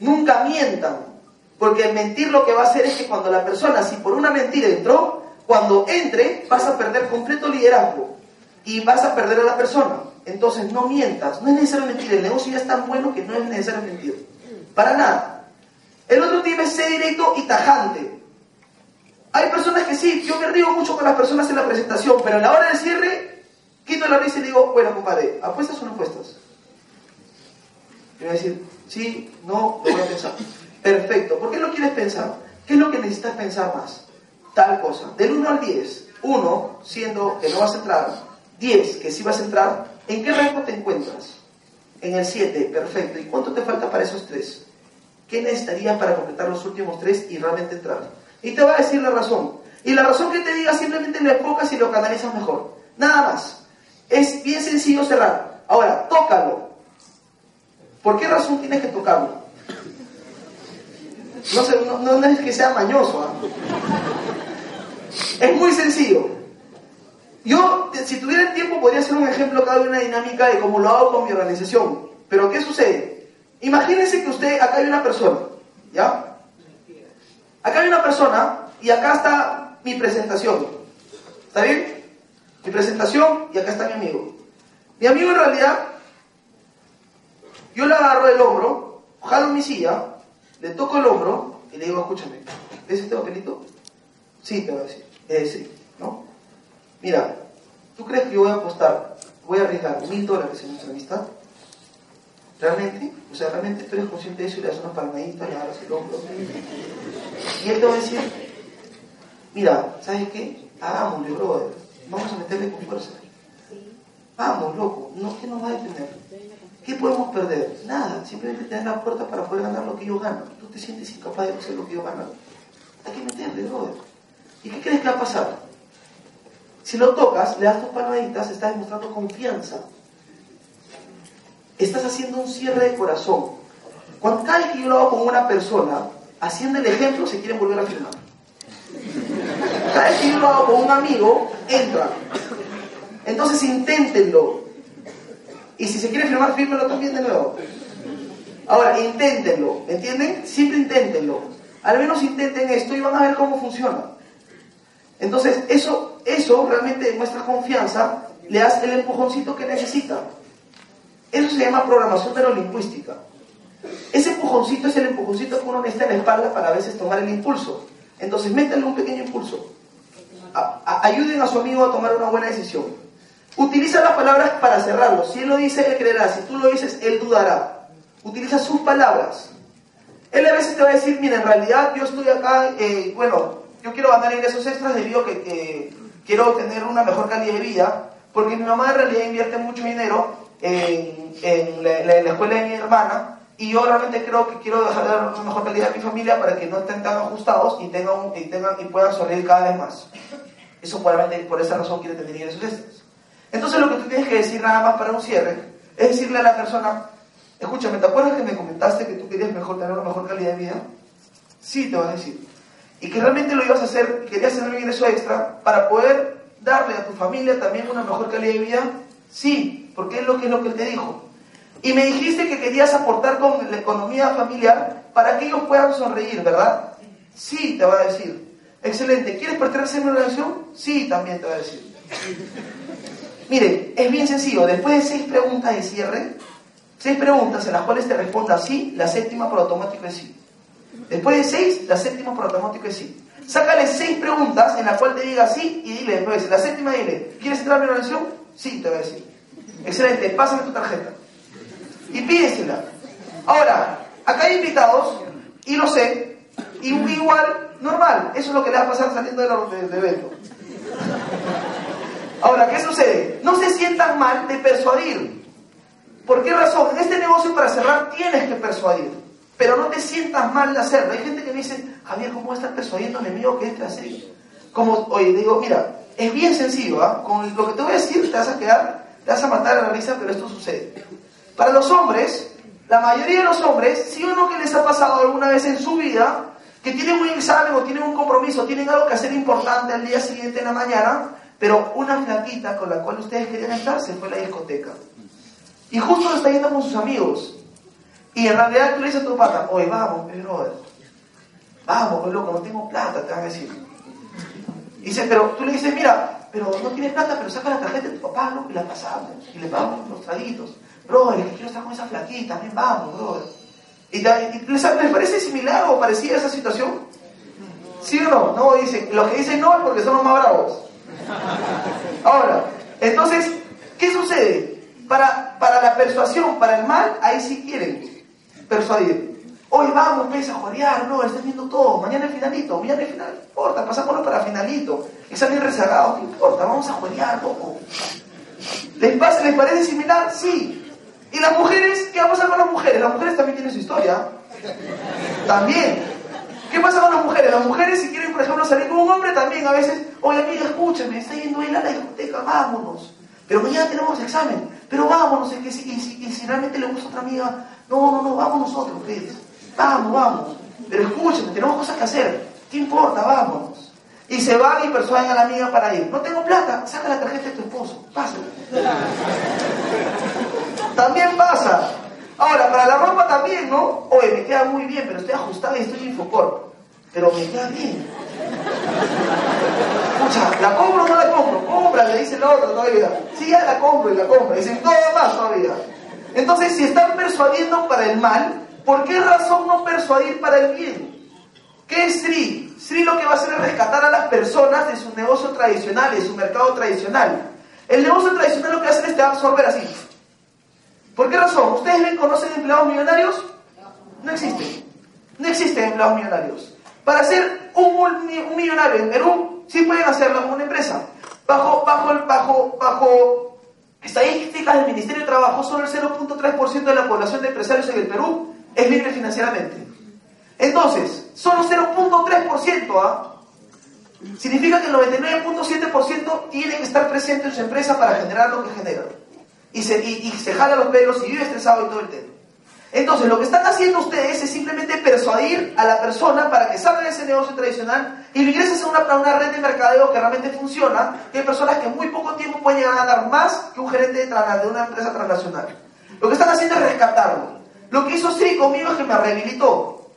Nunca mientan. Porque mentir lo que va a hacer es que cuando la persona, si por una mentira entró, cuando entre vas a perder completo liderazgo y vas a perder a la persona. Entonces no mientas, no es necesario mentir, el negocio ya es tan bueno que no es necesario mentir. Para nada. El otro tipo es ser directo y tajante. Hay personas que sí, yo me río mucho con las personas en la presentación, pero a la hora del cierre, quito la risa y digo, bueno, compadre, ¿apuestas o no apuestas? Y voy a decir, sí, no, lo voy a pensar. Perfecto. ¿Por qué lo quieres pensar? ¿Qué es lo que necesitas pensar más? Tal cosa. Del 1 al 10. 1 siendo que no vas a entrar. 10 que sí vas a entrar. ¿En qué rango te encuentras? En el 7. Perfecto. ¿Y cuánto te falta para esos 3? ¿Qué necesitarías para completar los últimos 3 y realmente entrar? Y te va a decir la razón. Y la razón que te diga simplemente lo enfocas y lo canalizas mejor. Nada más. Es bien sencillo cerrar. Ahora, tócalo. ¿Por qué razón tienes que tocarlo? No, no, es que sea mañoso. ¿ah? Es muy sencillo. Yo, si tuviera el tiempo, podría hacer un ejemplo cada de una dinámica de cómo lo hago con mi organización. Pero ¿qué sucede? Imagínense que usted, acá hay una persona, ¿ya? Acá hay una persona y acá está mi presentación. ¿Está bien? Mi presentación y acá está mi amigo. Mi amigo en realidad, yo le agarro el hombro, jalo mi silla, le toco el hombro y le digo, escúchame, ¿ves este papelito? Sí, te voy a decir. Eh, sí, ¿no? Mira, ¿tú crees que yo voy a apostar, voy a arriesgar mil dólares en nuestra amistad? ¿Realmente? O sea, ¿realmente tú eres consciente de eso y le das una palmadita, le agarras el hombro? Y él te va a decir, mira, ¿sabes qué? Hagámosle, brother. Vamos a meterle con fuerza. Vamos, loco. No, ¿Qué nos va a detener? ¿Qué podemos perder? Nada. Simplemente tener la puerta para poder ganar lo que yo gano. Tú te sientes incapaz de hacer lo que yo gano. Hay que meterle, brother. ¿Y qué crees que va a pasar? Si lo tocas, le das tus palmaditas, estás demostrando confianza. Estás haciendo un cierre de corazón. Cuando cada vez que yo lo hago con una persona, haciendo el ejemplo, se quieren volver a firmar. Cada vez que yo lo hago con un amigo, entra. Entonces inténtenlo. Y si se quiere firmar, fírmelo también de nuevo. Ahora, inténtenlo, ¿entienden? Siempre inténtenlo. Al menos intenten esto y van a ver cómo funciona. Entonces, eso, eso realmente demuestra confianza, le das el empujoncito que necesita. Eso se llama programación neurolingüística. Ese empujoncito es el empujoncito que uno necesita en la espalda para a veces tomar el impulso. Entonces, métanle un pequeño impulso. ayuden a su amigo a tomar una buena decisión. Utiliza las palabras para cerrarlo. Si él lo dice, él creerá. Si tú lo dices, él dudará. Utiliza sus palabras. Él a veces te va a decir, mira, en realidad yo estoy acá, eh, bueno, yo quiero ganar ingresos extras debido a que quiero tener una mejor calidad de vida, porque mi mamá en realidad invierte mucho dinero en, la, escuela de mi hermana, y yo realmente creo que quiero dejar una mejor calidad a mi familia para que no estén tan ajustados y, tengan, y, tengan, y puedan sonreír cada vez más. Eso probablemente por esa razón quiere tener ingresos extras. Entonces lo que tú tienes que decir nada más para un cierre es decirle a la persona, escúchame, ¿te acuerdas que me comentaste que tú querías mejor tener una mejor calidad de vida? Sí, te vas a decir y que realmente lo ibas a hacer, querías tener un ingreso extra para poder darle a tu familia también una mejor calidad de vida, sí, porque es lo que es lo que él te dijo. Y me dijiste que querías aportar con la economía familiar para que ellos puedan sonreír, ¿verdad? Sí, te va a decir. Excelente. ¿Quieres pertenecer a una relación? Sí, también te va a decir. Mire, es bien sencillo. Después de seis preguntas de cierre, seis preguntas en las cuales te responda sí, la séptima por automático es sí. Después de seis, la séptima por es sí. Sácale seis preguntas en las cuales te diga sí y dile después, la séptima dile, ¿quieres entrar en mi relación? Sí, te voy a decir. Excelente, pásame tu tarjeta. Y pídesela. Ahora, acá hay invitados, y lo sé, y igual, normal, eso es lo que le va a pasar saliendo del de, evento. Ahora, ¿qué sucede? No se sientan mal de persuadir. ¿Por qué razón? En este negocio para cerrar tienes que persuadir. Pero no te sientas mal de hacerlo. Hay gente que me dice, Javier, ¿cómo estás persuadiendo a mi amigo que entre a hacer? Como, oye, digo, mira, es bien sencillo, ¿ah? Con lo que te voy a decir te vas a quedar, te vas a matar a la risa, pero esto sucede. Para los hombres, la mayoría de los hombres, si o no que les ha pasado alguna vez en su vida, que tienen un examen o tienen un compromiso, tienen algo que hacer importante al día siguiente en la mañana, pero una flaquita con la cual ustedes querían estar se fue a la discoteca. Y justo lo está yendo con sus amigos. Y en realidad tú le dices a tu pata, oye, vamos, pero vamos, pues loco, no tengo plata, te van a decir. Y dice, pero tú le dices, mira, pero no tienes plata, pero saca la tarjeta de tu papá, ¿no? Y la pasamos, y le pagamos los traguitos. Bro, es que quiero estar con esa flaquita, también vamos, bro. ¿Y, les, parece similar o parecida esa situación? ¿Sí o no? No, dice, los que dicen no es porque son los más bravos. Ahora, entonces, ¿qué sucede? Para, para la persuasión, para el mal, ahí sí quieren persuadir. Hoy vamos, ves a jodear, no, estás viendo todo. Mañana el finalito, mañana el final, no importa, pasámoslo para finalito. Examen rezagado, no importa, vamos a jodear poco. ¿Les, pasa, ¿Les parece similar? Sí. ¿Y las mujeres? ¿Qué va a pasar con las mujeres? Las mujeres también tienen su historia. También. ¿Qué pasa con las mujeres? Las mujeres si quieren, por ejemplo, salir con un hombre también a veces, oye amiga, escúchame, está yendo él a la discoteca, vámonos. Pero mañana tenemos examen, pero vámonos, y si realmente le gusta a otra amiga, no, no, no, vamos nosotros, ustedes. Vamos, vamos. Pero escúchame, tenemos cosas que hacer. ¿Qué importa? Vámonos. Y se van y persuaden a la amiga para ir. No tengo plata, saca la tarjeta de tu esposo. Pasa. también pasa. Ahora, para la ropa también, ¿no? Oye, me queda muy bien, pero estoy ajustado y estoy infocor. pero me queda bien. ¿La compro o no la compro? Compra, le dice el otro todavía. Sí, ya la compro y la compro. Dicen, todavía más todavía. Entonces, si están persuadiendo para el mal, ¿por qué razón no persuadir para el bien? ¿Qué es Sri? Sri lo que va a hacer es rescatar a las personas de su negocio tradicional, de su mercado tradicional. El negocio tradicional lo que hace es te va a absorber así. ¿Por qué razón? ¿Ustedes ven, conocen empleados millonarios? No existen. No existen empleados millonarios. Para ser un, millonario en Perú, sí pueden hacerlo como una empresa. Bajo, bajo, bajo, bajo estadísticas del Ministerio de Trabajo, solo el 0.3% de la población de empresarios en el Perú es libre financieramente. Entonces, solo 0.3%, ¿ah? Significa que el 99.7% tiene que estar presente en su empresa para generar lo que genera. Y se, y, se jala los pelos y vive estresado y todo el tema. Entonces, lo que están haciendo ustedes es simplemente persuadir a la persona para que salga de ese negocio tradicional y ingreses a una, una red de mercadeo que realmente funciona, que hay personas que en muy poco tiempo pueden llegar a ganar más que un gerente de, de una empresa transnacional. Lo que están haciendo es rescatarlo. Lo que hizo Sri conmigo es que me rehabilitó.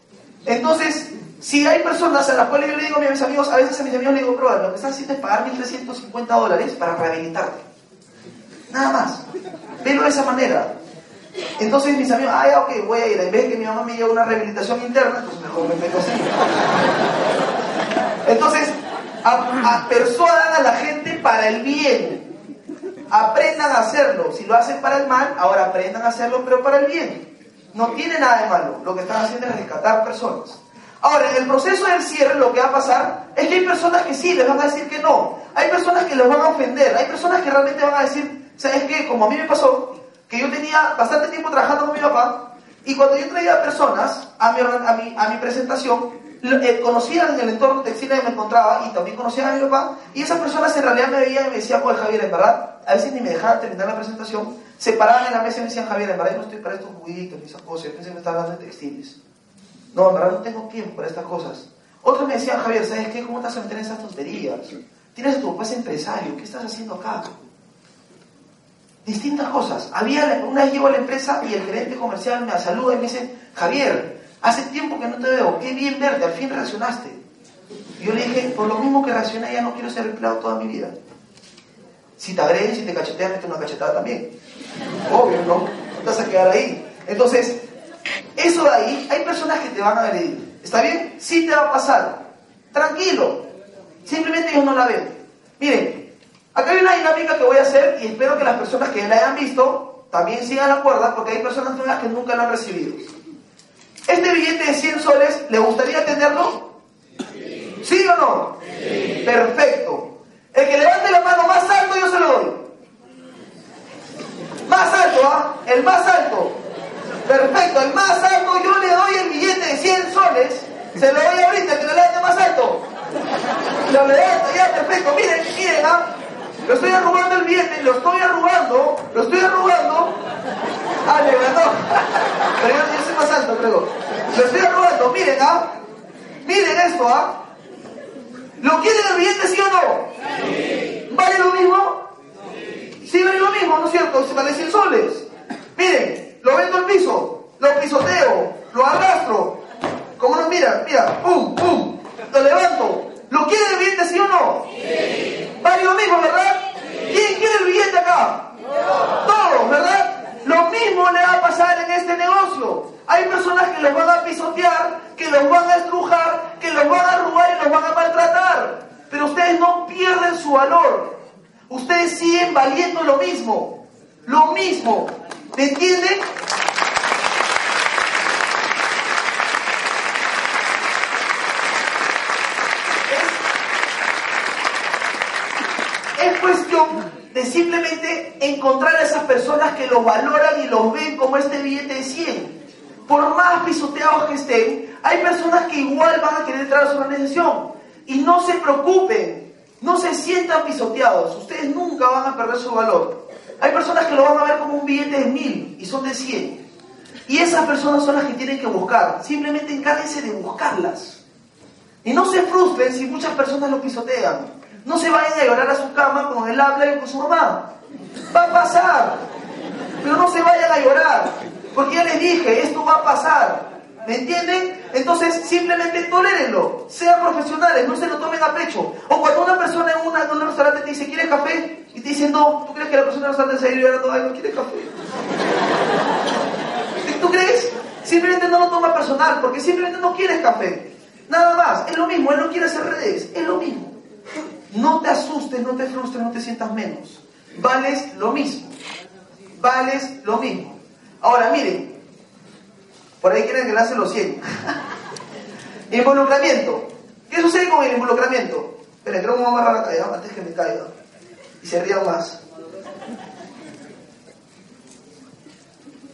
Entonces, si hay personas a las cuales yo le digo a mis amigos, a veces a mis amigos le digo, prueba, lo que estás haciendo es pagar 1.350 dólares para rehabilitarte. Nada más. Velo de esa manera. Entonces mis amigos, ah, ya, ok, voy a ir. En vez de que mi mamá me lleve una rehabilitación interna, pues mejor me meto así. Entonces, a, persuadan a la gente para el bien. Aprendan a hacerlo. Si lo hacen para el mal, ahora aprendan a hacerlo, pero para el bien. No tiene nada de malo. Lo que están haciendo es rescatar personas. Ahora, en el proceso del cierre lo que va a pasar es que hay personas que sí, les van a decir que no. Hay personas que los van a ofender. Hay personas que realmente van a decir, ¿sabes qué? Como a mí me pasó, que yo tenía bastante tiempo trabajando con mi papá y cuando yo traía personas a mi, a mi, a mi presentación, eh, conocían el entorno textil que me encontraba y también conocían a mi papá y esas personas en realidad me veían y me decían, oye Javier, en verdad, a veces ni me dejaban terminar la presentación, se paraban en la mesa y me decían, Javier, en verdad yo no estoy para estos juguitos ni esas cosas, yo pensé que me estaba hablando de textiles. No, en verdad no tengo tiempo para estas cosas. Otros me decían, Javier, ¿sabes qué? ¿Cómo vas a meter en esas tonterías? Tienes a tu papá es empresario, ¿qué estás haciendo acá? Distintas cosas. Había, una vez llego a la empresa y el gerente comercial me saluda y me dice, Javier, hace tiempo que no te veo, qué bien verte, al fin reaccionaste. Yo le dije, por lo mismo que reaccioné, ya no quiero ser empleado toda mi vida. Si te agreden, si te cachetean, mete una cachetada también. Obvio, ¿no? No vas a quedar ahí. Entonces, eso de ahí, hay personas que te van a agredir. ¿Está bien? Sí te va a pasar. Tranquilo. Simplemente ellos no la ven. Miren, acá hay una dinámica que voy a hacer y espero que las personas que la hayan visto también sigan la cuerda porque hay personas nuevas que nunca lo han recibido. ¿Este billete de 100 soles le gustaría tenerlo? ¿Sí o no? Sí. Perfecto. El que levante la mano más alto yo se lo doy. Más alto, ¿ah? El más alto. Perfecto, el más alto yo le doy el billete de 100 soles. Se lo doy ahorita, que lo levante más alto. Lo levanto, ya, perfecto. Miren, miren, ¿ah? Lo estoy arrugando el billete, lo estoy arrugando, lo estoy arrugando. Ah, le ganó. Pero yo, soy más alto, creo. Lo estoy arrugando, miren, ¿ah? Miren esto, ¿ah? ¿Lo quieren el billete, sí o no? Sí. ¿Vale lo mismo? Sí. sí vale lo mismo, ¿no es cierto? Se vale 100 soles. Miren, lo vendo al piso, lo pisoteo, lo arrastro. Como no, mira, mira, pum, pum, lo levanto. ¿Lo quiere el billete, sí o no? Sí. Vale lo mismo, ¿verdad? ¿Quién quiere el billete acá? Todos, ¿verdad? Lo mismo le va a pasar en este negocio. Hay personas que los van a pisotear, que los van a estrujar, que los van a robar y los van a maltratar. Pero ustedes no pierden su valor. Ustedes siguen valiendo lo mismo. Lo mismo. ¿Me entienden? Es, cuestión simplemente encontrar a esas personas que los valoran y los ven como este billete de 100. Por más pisoteados que estén, hay personas que igual van a querer entrar a su organización. Y no se preocupen, no se sientan pisoteados, ustedes nunca van a perder su valor. Hay personas que lo van a ver como un billete de mil y son de cien. Y esas personas son las que tienen que buscar. Simplemente encárguense de buscarlas. Y no se frustren si muchas personas lo pisotean. No se vayan a llorar a su cama con el habla y con su mamá. Va a pasar. Pero no se vayan a llorar. Porque ya les dije, esto va a pasar. ¿Me entienden? Entonces, simplemente tolérenlo. Sean profesionales, no se lo tomen a pecho. O cuando una persona en, una, en un restaurante te dice, ¿quieres café? Y te dice, no, ¿tú crees que la persona en el restaurante se va a ir no quiere café? ¿Tú crees? Simplemente no lo toma personal, porque simplemente no quieres café. Nada más, es lo mismo, él no quiere hacer redes, es lo mismo. No te asustes, no te frustres, no te sientas menos. Vales lo mismo. Vales lo mismo. Ahora, miren, por ahí quieren que lance los 100. (laughs) involucramiento. ¿Qué sucede con el involucramiento? Esperen, creo que a amarrar la caída antes que me caiga. Y se rían más.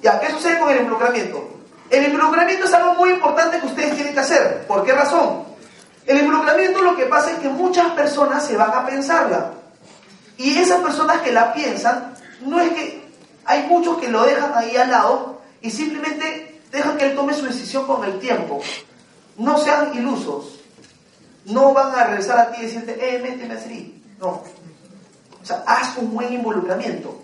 Ya, ¿qué sucede con el involucramiento? El involucramiento es algo muy importante que ustedes tienen que hacer. ¿Por qué razón? El involucramiento lo que pasa es que muchas personas se van a pensarla. Y esas personas que la piensan, no es que hay muchos que lo dejan ahí al lado y simplemente dejan que él tome su decisión con el tiempo. No sean ilusos. No van a regresar a ti y decirte, eh, méteme así. No. O sea, haz un buen involucramiento.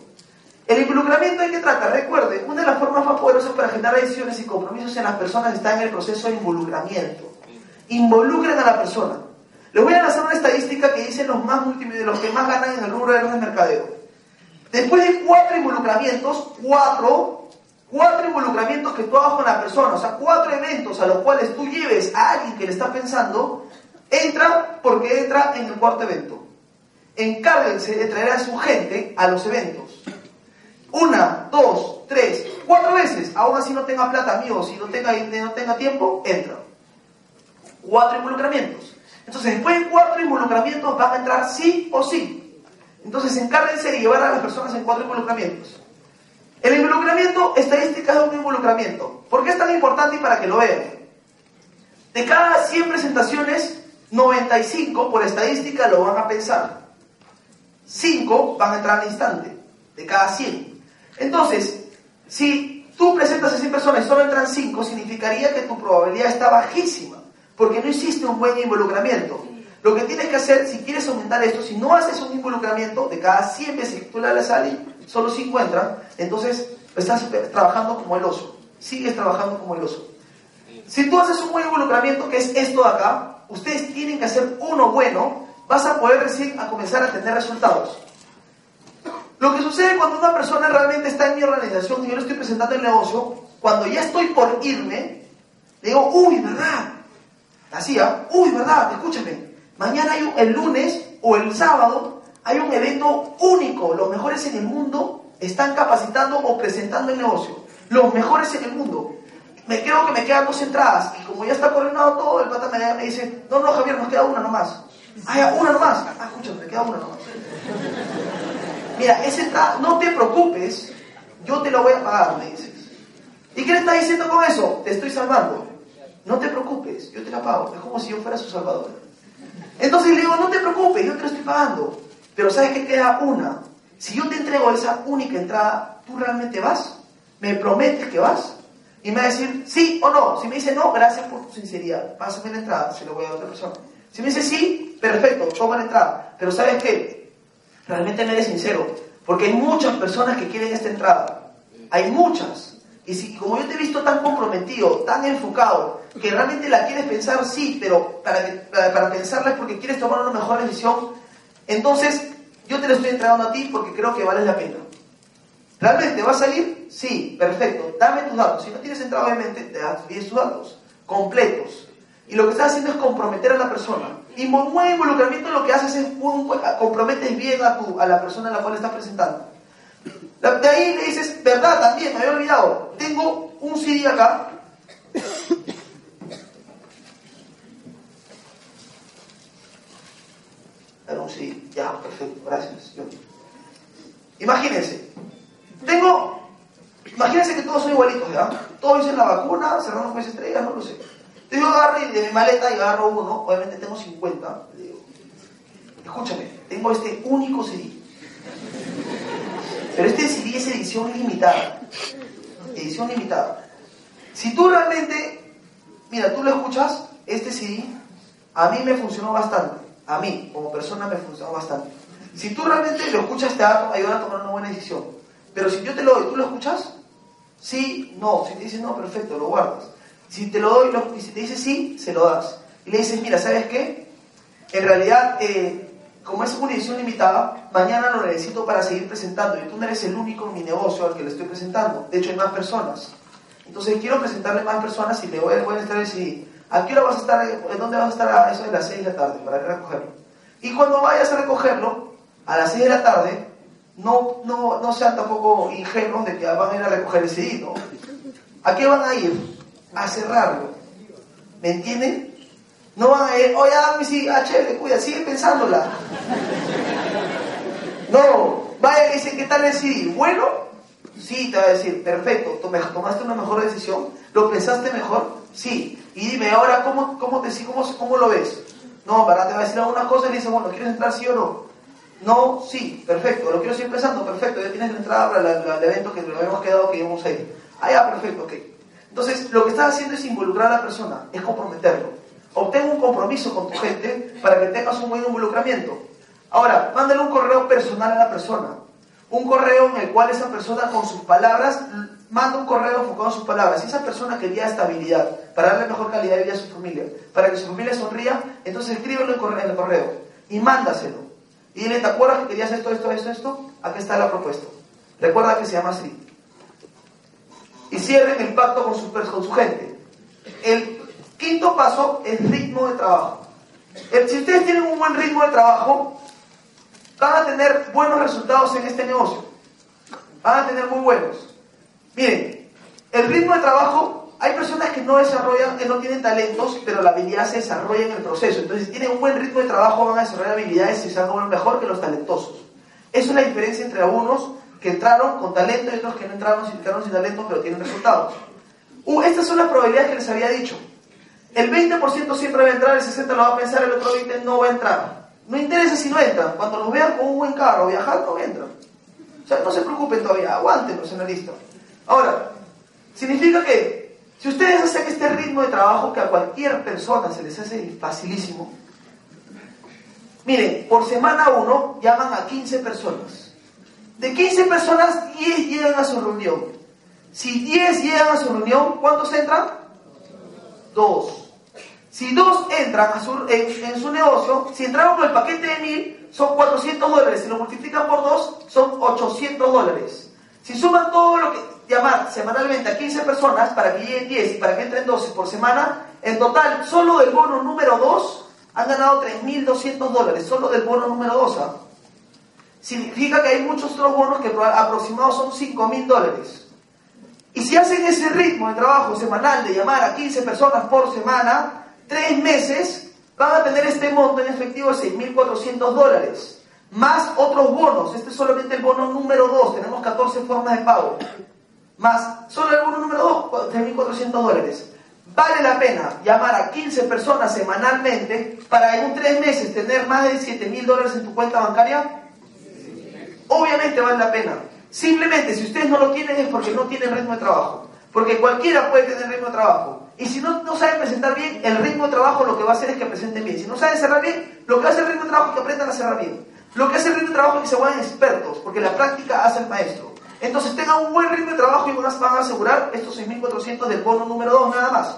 El involucramiento hay que tratar, recuerde, una de las formas más poderosas para generar decisiones y compromisos en las personas está en el proceso de involucramiento. Involucren a la persona. Les voy a lanzar una estadística que dicen los más multimedios, los que más ganan en el rubro de de mercadeo. Después de cuatro involucramientos, cuatro, cuatro involucramientos que tú hagas con la persona, o sea, cuatro eventos a los cuales tú lleves a alguien que le está pensando, entra porque entra en el cuarto evento. Encárguense de traer a su gente a los eventos. Una, dos, tres, cuatro veces. Aún así no tenga plata, amigos, si no tenga, no tenga tiempo, entra. Cuatro involucramientos. Entonces, después de cuatro involucramientos van a entrar sí o sí. Entonces, encárguense de llevar a las personas en cuatro involucramientos. El involucramiento, estadística de un involucramiento. ¿Por qué es tan importante y para que lo vean? De cada 100 presentaciones, 95 por estadística lo van a pensar. 5 van a entrar al instante, de cada 100. Entonces, si tú presentas a 100 personas y solo entran 5, significaría que tu probabilidad está bajísima, porque no hiciste un buen involucramiento. Lo que tienes que hacer, si quieres aumentar esto, si no haces un involucramiento de cada 100 veces que tú le das a solo 5 entran, entonces estás trabajando como el oso. Sigues trabajando como el oso. Si tú haces un buen involucramiento, que es esto de acá, ustedes tienen que hacer uno bueno, vas a poder recién a comenzar a tener resultados. Lo que sucede cuando una persona realmente está en mi organización y yo le estoy presentando el negocio, cuando ya estoy por irme, le digo, uy, ¿verdad? Así, ¿ah? uy, ¿verdad? Escúchame, mañana hay el lunes o el sábado hay un evento único, los mejores en el mundo están capacitando o presentando el negocio, los mejores en el mundo. Me creo que me quedan dos entradas y como ya está coordinado todo, el pata me, dice, no, no, Javier, nos queda una nomás. Ah, una nomás. Ah, escúchame, me queda una nomás. Mira, esa entrada, no te preocupes, yo te la voy a pagar, me dices. ¿Y qué le estás diciendo con eso? Te estoy salvando. No te preocupes, yo te la pago. Es como si yo fuera su salvador. Entonces le digo, no te preocupes, yo te la estoy pagando. Pero ¿sabes qué queda una? Si yo te entrego esa única entrada, ¿tú realmente vas? ¿Me prometes que vas? Y me va a decir sí o no. Si me dice no, gracias por tu sinceridad. Pásame la entrada, se lo voy a otra persona. Si me dice sí, perfecto, toma la entrada. Pero ¿sabes qué? realmente no eres sincero. Porque hay muchas personas que quieren esta entrada. Hay muchas. Y si como yo te he visto tan comprometido, tan enfocado, que realmente la quieres pensar, sí, pero para, para, pensarla es porque quieres tomar una mejor decisión, entonces yo te la estoy entregando a ti porque creo que vale la pena. ¿Realmente va a salir? Sí, perfecto. Dame tus datos. Si no tienes entrada, obviamente, te das 10 tus datos completos. Y lo que estás haciendo es comprometer a la persona. Y muy buen involucramiento lo que haces es comprometes bien a, tu, a la persona a la cual estás presentando. De ahí le dices, verdad, también, me había olvidado. Tengo un CD acá. Era un CD. Ya, perfecto, gracias. Imagínense. Tengo. Imagínense que todos son igualitos, ¿ya? Todos dicen la vacuna, cerramos con esa estrella, no lo sé. Entonces yo agarro de mi maleta y agarro uno, obviamente tengo 50. Le digo, escúchame, tengo este único CD. Pero este CD es edición limitada. Edición limitada. Si tú realmente, mira, tú lo escuchas, este CD, a mí me funcionó bastante. A mí, como persona, me funcionó bastante. Si tú realmente lo escuchas, te va a ayudar a tomar una buena decisión. Pero si yo te lo doy, ¿tú lo escuchas? Sí, no. Si te dicen no, perfecto, lo guardas. Si te lo doy y si te dice sí, se lo das. Y le dices, mira, ¿sabes qué? En realidad, eh, como es una edición limitada, mañana lo necesito para seguir presentando. Y tú no eres el único en mi negocio al que le estoy presentando. De hecho, hay más personas. Entonces, quiero presentarle más personas y te voy, a estar CD. ¿A qué hora vas a estar? ¿En dónde vas a estar? A eso de las 6 de la tarde, para recogerlo. Y cuando vayas a recogerlo, a las 6 de la tarde, no, no, no sean tampoco ingenuos de que van a ir a recoger el CD, ¿no? ¿A qué van a ir? A cerrarlo. ¿Me entienden? No van a ir, oye, dame si, ah, cuida, sigue pensándola. No, vaya dice, ¿qué tal el CD? Bueno, sí, te va a decir, perfecto, tomaste una mejor decisión, lo pensaste mejor, sí. Y dime, ahora, ¿cómo, cómo, te, cómo, cómo lo ves? No, para te va a decir alguna cosa y le dice, bueno, ¿quieres entrar sí o no? No, sí, perfecto, lo quiero seguir pensando, perfecto, ya tienes la entrada para el evento que lo habíamos quedado que íbamos a ir. Ah, ya, perfecto, ok. Entonces, lo que estás haciendo es involucrar a la persona, es comprometerlo. Obtén un compromiso con tu gente para que tengas un buen involucramiento. Ahora, mándale un correo personal a la persona. Un correo en el cual esa persona con sus palabras, manda un correo enfocado en sus palabras. Si esa persona quería estabilidad, para darle mejor calidad de vida a su familia, para que su familia sonría, entonces escríbelo en el correo y mándaselo. Y dile, ¿te acuerdas que querías esto, esto, esto, esto? Aquí está la propuesta. Recuerda que se llama así. Y cierren el pacto con su, con su gente. El quinto paso es ritmo de trabajo. si ustedes tienen un buen ritmo de trabajo, van a tener buenos resultados en este negocio. Van a tener muy buenos. Miren, el ritmo de trabajo, hay personas que no desarrollan, que no tienen talentos, pero la habilidad se desarrolla en el proceso. Entonces, si tienen un buen ritmo de trabajo, van a desarrollar habilidades y se van mejor que los talentosos. Esa es la diferencia entre algunos que entraron con talento y otros que no entraron entraron sin talento, pero tienen resultados. Uh, estas son las probabilidades que les había dicho. El 20% siempre va a entrar, el 60% lo va a pensar, el otro 20% no va a entrar. No interesa si no entran. Cuando los vean con un buen carro viajando, entran. O sea, no se preocupen todavía, aguanten, profesionalistas. Ahora, significa que si ustedes hacen este ritmo de trabajo que a cualquier persona se les hace facilísimo, miren, por semana uno llaman a 15 personas. De 15 personas, 10 llegan a su reunión. Si 10 llegan a su reunión, ¿cuántos entran? Dos. Si dos entran en, su negocio, si entraron con el paquete de 1000, son 400 dólares. Si lo multiplican por dos, son 800 dólares. Si suman todo lo que llamar semanalmente a 15 personas para que lleguen 10 y para que entren 12 por semana, en total, solo del bono número 2 han ganado 3.200 dólares, solo del bono número 2. ¿ah? Significa que hay muchos otros bonos que aproximados son 5.000 dólares. Y si hacen ese ritmo de trabajo semanal de llamar a 15 personas por semana, tres meses van a tener este monto en efectivo de 6.400 dólares más otros bonos. Este es solamente el bono número 2, tenemos 14 formas de pago. Más solo el bono número 2, 3.400 dólares. ¿Vale la pena llamar a 15 personas semanalmente para en 3 meses tener más de 7.000 dólares en tu cuenta bancaria? Obviamente vale la pena. Simplemente, si ustedes no lo tienen es porque no tienen ritmo de trabajo. Porque cualquiera puede tener ritmo de trabajo. Y si no, no saben presentar bien, el ritmo de trabajo lo que va a hacer es que presenten bien. Si no saben cerrar bien, lo que hacer el ritmo de trabajo es que aprendan a cerrar bien. Lo que hace el ritmo de trabajo es que se vuelvan expertos, porque la práctica hace el maestro. Entonces tengan un buen ritmo de trabajo y van a asegurar estos 6.400 del bono número 2 nada más.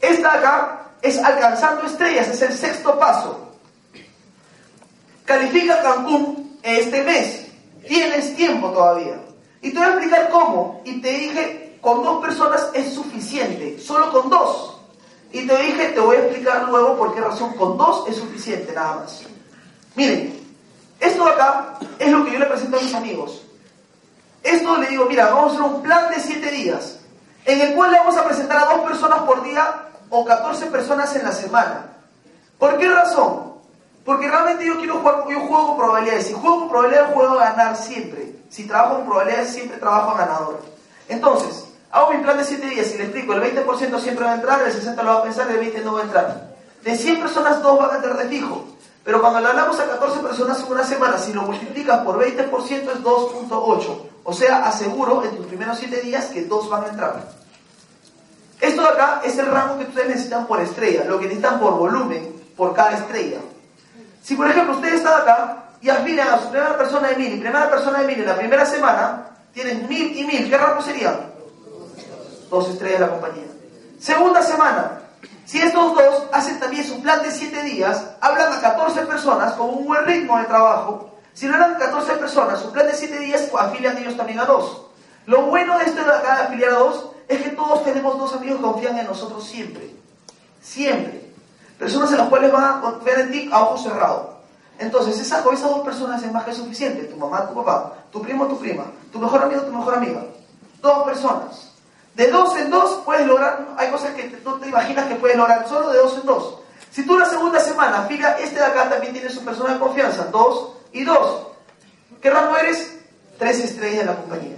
Esta acá es alcanzando estrellas, es el sexto paso. Califica Cancún este mes. Tienes tiempo todavía. Y te voy a explicar cómo. Y te dije, con dos personas es suficiente. Solo con dos. Y te dije, te voy a explicar luego por qué razón con dos es suficiente nada más. Miren, esto de acá es lo que yo le presento a mis amigos. Esto le digo, mira, vamos a hacer un plan de 7 días, en el cual le vamos a presentar a dos personas por día o 14 personas en la semana. ¿Por qué razón? Porque realmente yo quiero jugar, yo juego con probabilidades. Si juego con probabilidades, juego a ganar siempre. Si trabajo con probabilidades, siempre trabajo a ganador. Entonces, hago mi plan de 7 días y le explico, el 20% siempre va a entrar, el 60% lo va a pensar, el 20% no va a entrar. De 100 personas, dos van a entrar de fijo. Pero cuando le hablamos a 14 personas en una semana, si lo multiplicas por 20% es 2.8. O sea, aseguro en tus primeros 7 días que dos van a entrar. Esto de acá es el rango que ustedes necesitan por estrella, lo que necesitan por volumen, por cada estrella. Si por ejemplo ustedes están acá y aspiran a su primera persona de mil y primera persona de mil en la primera semana, tienen mil y mil, ¿qué rango sería? Dos estrellas de la compañía. Segunda semana, si estos dos hacen también su plan de 7 días, hablan a 14 personas con un buen ritmo de trabajo, si no eran 14 personas, su plan de 7 días, pues afilian ellos también a dos. Lo bueno de esto de acá afiliar a dos es que todos tenemos dos amigos que confían en nosotros siempre. Siempre. Personas en las cuales van a confiar en ti a ojos cerrados. Entonces, esa, con esas dos personas es más que suficiente. Tu mamá, tu papá, tu primo, tu prima, tu mejor amigo, tu mejor amiga. Dos personas. De dos en dos puedes lograr, hay cosas que no te imaginas que puedes lograr, solo de dos en dos. Si tú la segunda semana, fija, este de acá también tiene su persona de confianza, dos y dos. ¿Qué rango eres? Tres estrellas de la compañía.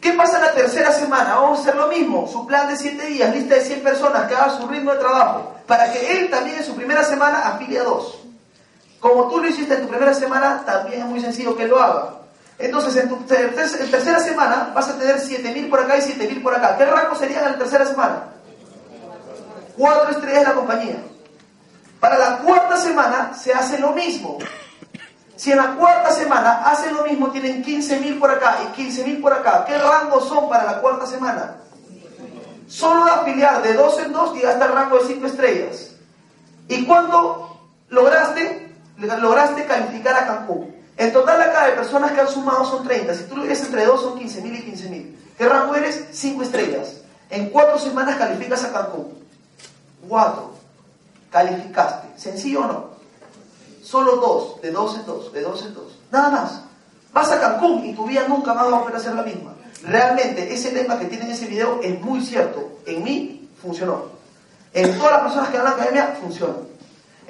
¿Qué pasa la tercera semana? Vamos a hacer lo mismo. Su plan de siete días, lista de 100 personas que haga su ritmo de trabajo, para que él también en su primera semana afilie a dos. Como tú lo hiciste en tu primera semana, también es muy sencillo que lo haga. Entonces, en tu tercera semana vas a tener 7.000 por acá y 7.000 por acá. ¿Qué rango sería en la tercera semana? Cuatro estrellas de la compañía. Para la cuarta semana se hace lo mismo. Si en la cuarta semana hacen lo mismo, tienen 15.000 por acá y 15.000 por acá. ¿Qué rango son para la cuarta semana? Solo de afiliar de dos en dos llegaste al rango de 5 estrellas. ¿Y cuándo lograste? Lograste calificar a Cancún. En total acá de personas que han sumado son 30. Si tú lo ves entre dos son 15.000 y 15.000. ¿Qué rango eres? 5 estrellas. En cuatro semanas calificas a Cancún. Cuatro. Calificaste. ¿Sencillo o no? Solo dos, de dos en dos, de dos en dos. Nada más. Vas a Cancún y tu vida nunca más va a volver a ser la misma. Realmente, ese tema que tiene en ese video es muy cierto. En mí funcionó. En todas las personas que van a la academia funciona.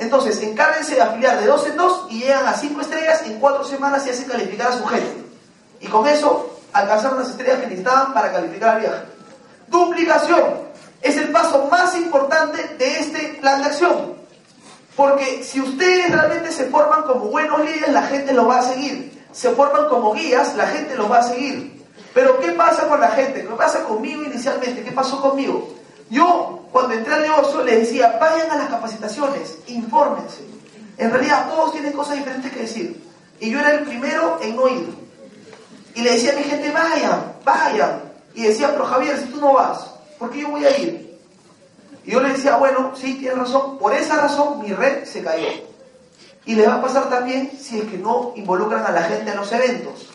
Entonces, encárguense de afiliar de dos en dos y llegan a cinco estrellas en cuatro semanas y hacen calificar a su gente. Y con eso alcanzaron las estrellas que necesitaban para calificar al viaje. Duplicación es el paso más importante de este plan de acción. Porque si ustedes realmente se forman como buenos líderes, la gente los va a seguir. Se forman como guías, la gente los va a seguir. Pero ¿qué pasa con la gente? ¿Qué pasa conmigo inicialmente? ¿Qué pasó conmigo? Yo, cuando entré al negocio, les decía, vayan a las capacitaciones, infórmense. En realidad, todos tienen cosas diferentes que decir. Y yo era el primero en no ir. Y le decía a mi gente, vayan, vayan. Y decía, pero Javier, si tú no vas, ¿por qué yo voy a ir? Y yo le decía, bueno, sí, tienes razón, por esa razón mi red se cayó. Y le va a pasar también si es que no involucran a la gente en los eventos.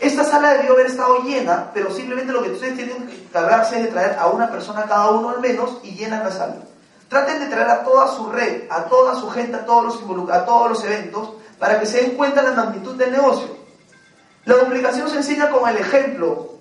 Esta sala debió haber estado llena, pero simplemente lo que ustedes tienen que encargarse es de traer a una persona cada uno al menos y llenan la sala. Traten de traer a toda su red, a toda su gente, a todos los, a todos los eventos, para que se den cuenta de la magnitud del negocio. La duplicación se enseña con el ejemplo,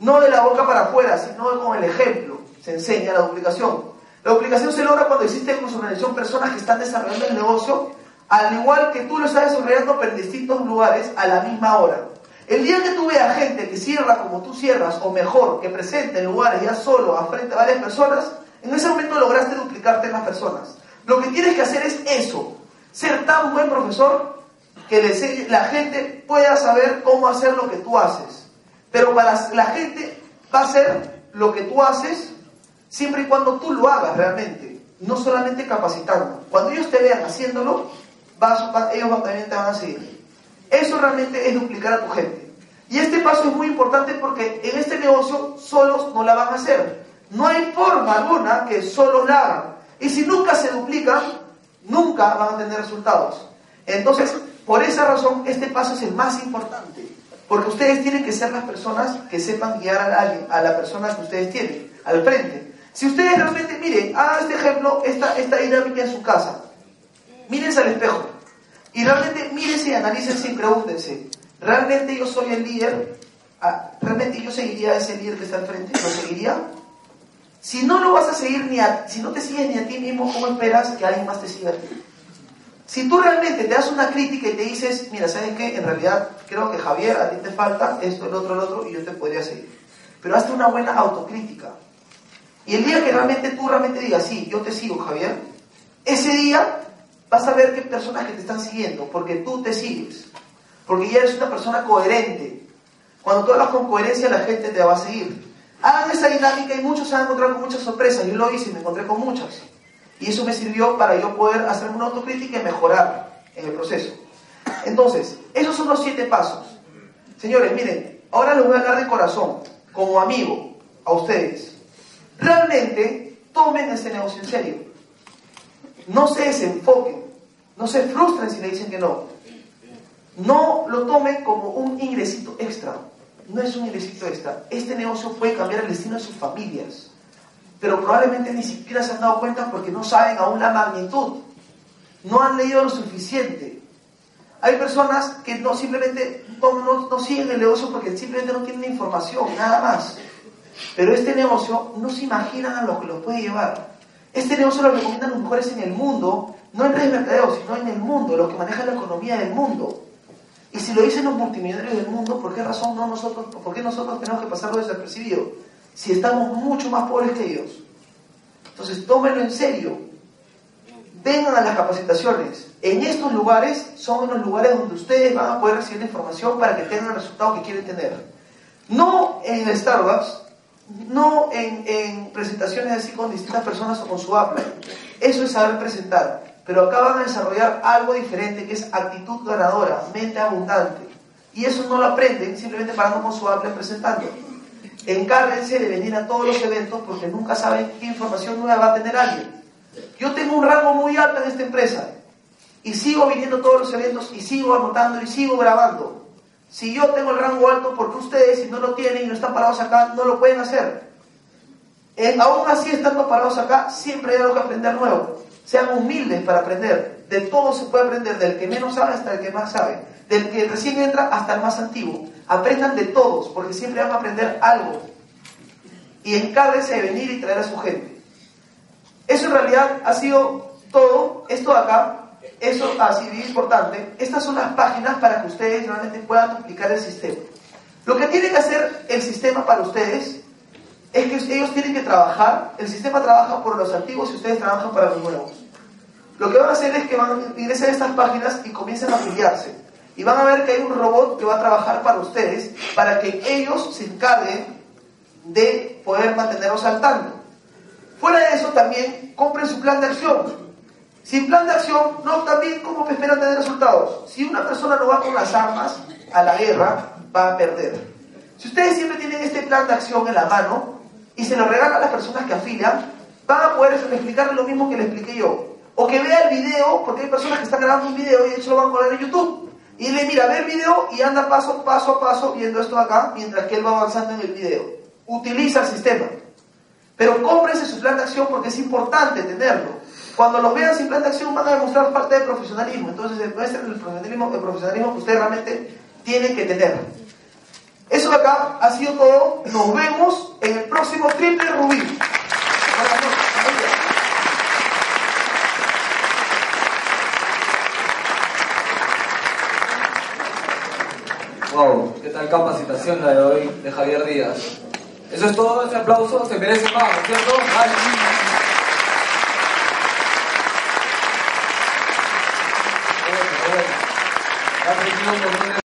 no de la boca para afuera, sino con el ejemplo. Se enseña la duplicación. La duplicación se logra cuando existe en su organización personas que están desarrollando el negocio, al igual que tú lo estás desarrollando, en distintos lugares a la misma hora. El día que tú veas gente que cierra como tú cierras, o mejor, que presente en lugares ya solo, a frente a varias personas, en ese momento lograste duplicarte en las personas. Lo que tienes que hacer es eso, ser tan buen profesor que la gente pueda saber cómo hacer lo que tú haces. Pero para la gente va a hacer lo que tú haces siempre y cuando tú lo hagas realmente, no solamente capacitando. Cuando ellos te vean haciéndolo, ellos también te van a seguir. Eso realmente es duplicar a tu gente. Y este paso es muy importante porque en este negocio solos no la van a hacer. No hay forma alguna que solos la hagan. Y si nunca se duplican, nunca van a tener resultados. Entonces, por esa razón, este paso es el más importante. Porque ustedes tienen que ser las personas que sepan guiar a alguien, a la persona que ustedes tienen, al frente. Si ustedes realmente, miren, hagan este ejemplo, esta, esta dinámica en su casa. Mírense al espejo. Y realmente mírense y analícense y pregúntense, ¿realmente yo soy el líder? Ah, ¿Realmente yo seguiría a ese líder que está al frente? ¿Lo seguiría? Si no lo vas a seguir ni a, si no te sigues ni a ti mismo, ¿cómo esperas que alguien más te siga a ti? Si tú realmente te das una crítica y te dices, mira, ¿sabes qué? En realidad creo que Javier, a ti te falta esto, el otro, el otro, y yo te podría seguir. Pero hazte una buena autocrítica. Y el día que realmente tú realmente digas, sí, yo te sigo, Javier, ese día vas a ver qué personas que te están siguiendo, porque tú te sigues. Porque ya eres una persona coherente. Cuando tú hablas con coherencia, la gente te va a seguir. Hagan esa dinámica y muchos se han encontrado con muchas sorpresas. Yo lo hice y me encontré con muchas. Y eso me sirvió para yo poder hacer una autocrítica y mejorar en el proceso. Entonces, esos son los siete pasos. Señores, miren, ahora les voy a hablar de corazón, como amigo. a ustedes. Realmente tomen este negocio en serio. No se desenfoquen, no se frustren si le dicen que no. No lo tomen como un ingresito extra. No es un ingresito extra. Este negocio puede cambiar el destino de sus familias. Pero probablemente ni siquiera se han dado cuenta porque no saben aún la magnitud. No han leído lo suficiente. Hay personas que no simplemente no, no, siguen el negocio porque simplemente no tienen información, nada más. Pero este negocio no se imaginan a lo que lo puede llevar. Este negocio lo recomiendan los mejores en el mundo, no en redes de mercadeo, sino en el mundo, los que manejan la economía del mundo. Y si lo dicen los multimillonarios del mundo, ¿por qué razón no nosotros, por qué nosotros tenemos que pasarlo desapercibido? Si estamos mucho más pobres que ellos. Entonces, tómenlo en serio. Vengan a las capacitaciones. En estos lugares son los lugares donde ustedes van a poder recibir información para que tengan el resultado que quieren tener. No en Starbucks, no en, en presentaciones así con distintas personas o con su Apple. Eso es saber presentar. Pero acá van a desarrollar algo diferente que es actitud ganadora, mente abundante. Y eso no lo aprenden simplemente parando con su Apple presentando. Encárguense de venir a todos los eventos porque nunca saben qué información nueva va a tener alguien. Yo tengo un rango muy alto en esta empresa y sigo viniendo a todos los eventos y sigo anotando y sigo grabando. Si yo tengo el rango alto, porque ustedes, si no lo tienen y no están parados acá, no lo pueden hacer? Eh, aún así, estando parados acá, siempre hay algo que aprender nuevo. Sean humildes para aprender. De todo se puede aprender, del que menos sabe hasta el que más sabe. Del que recién entra hasta el más antiguo. Aprendan de todos, porque siempre van a aprender algo. Y encárguense de venir y traer a su gente. Eso en realidad ha sido todo. Esto de acá, eso ha sido importante. Estas son las páginas para que ustedes realmente puedan aplicar el sistema. Lo que tiene que hacer el sistema para ustedes es que ellos tienen que trabajar, el sistema trabaja por los antiguos y ustedes trabajan para los nuevos. Lo que van a hacer es que van a ingresar a estas páginas y comiencen a afiliarse. Y van a ver que hay un robot que va a trabajar para ustedes para que ellos se encarguen de poder mantenerlos saltando. Fuera de eso también compren su plan de acción. Sin plan de acción, no también cómo esperan tener resultados. Si una persona no va con las armas a la guerra, va a perder. Si ustedes siempre tienen este plan de acción en la mano, y se lo regala a las personas que afilian, van a poder explicarle lo mismo que le expliqué yo. O que vea el video, porque hay personas que están grabando un video y de hecho lo van a poner en YouTube. Y le mira, ve el video y anda paso, a paso viendo esto acá mientras que él va avanzando en el video. Utiliza el sistema. Pero cómprese su plan de acción porque es importante tenerlo. Cuando los vean sin plan de acción van a demostrar parte de profesionalismo. Entonces el profesionalismo, el profesionalismo que usted realmente tiene que tener. Eso de acá ha sido todo. Nos vemos en el próximo Triple Rubí. Wow, qué tal capacitación la de hoy de Javier Díaz. Eso es todo, ese aplauso se merece más, ¿cierto?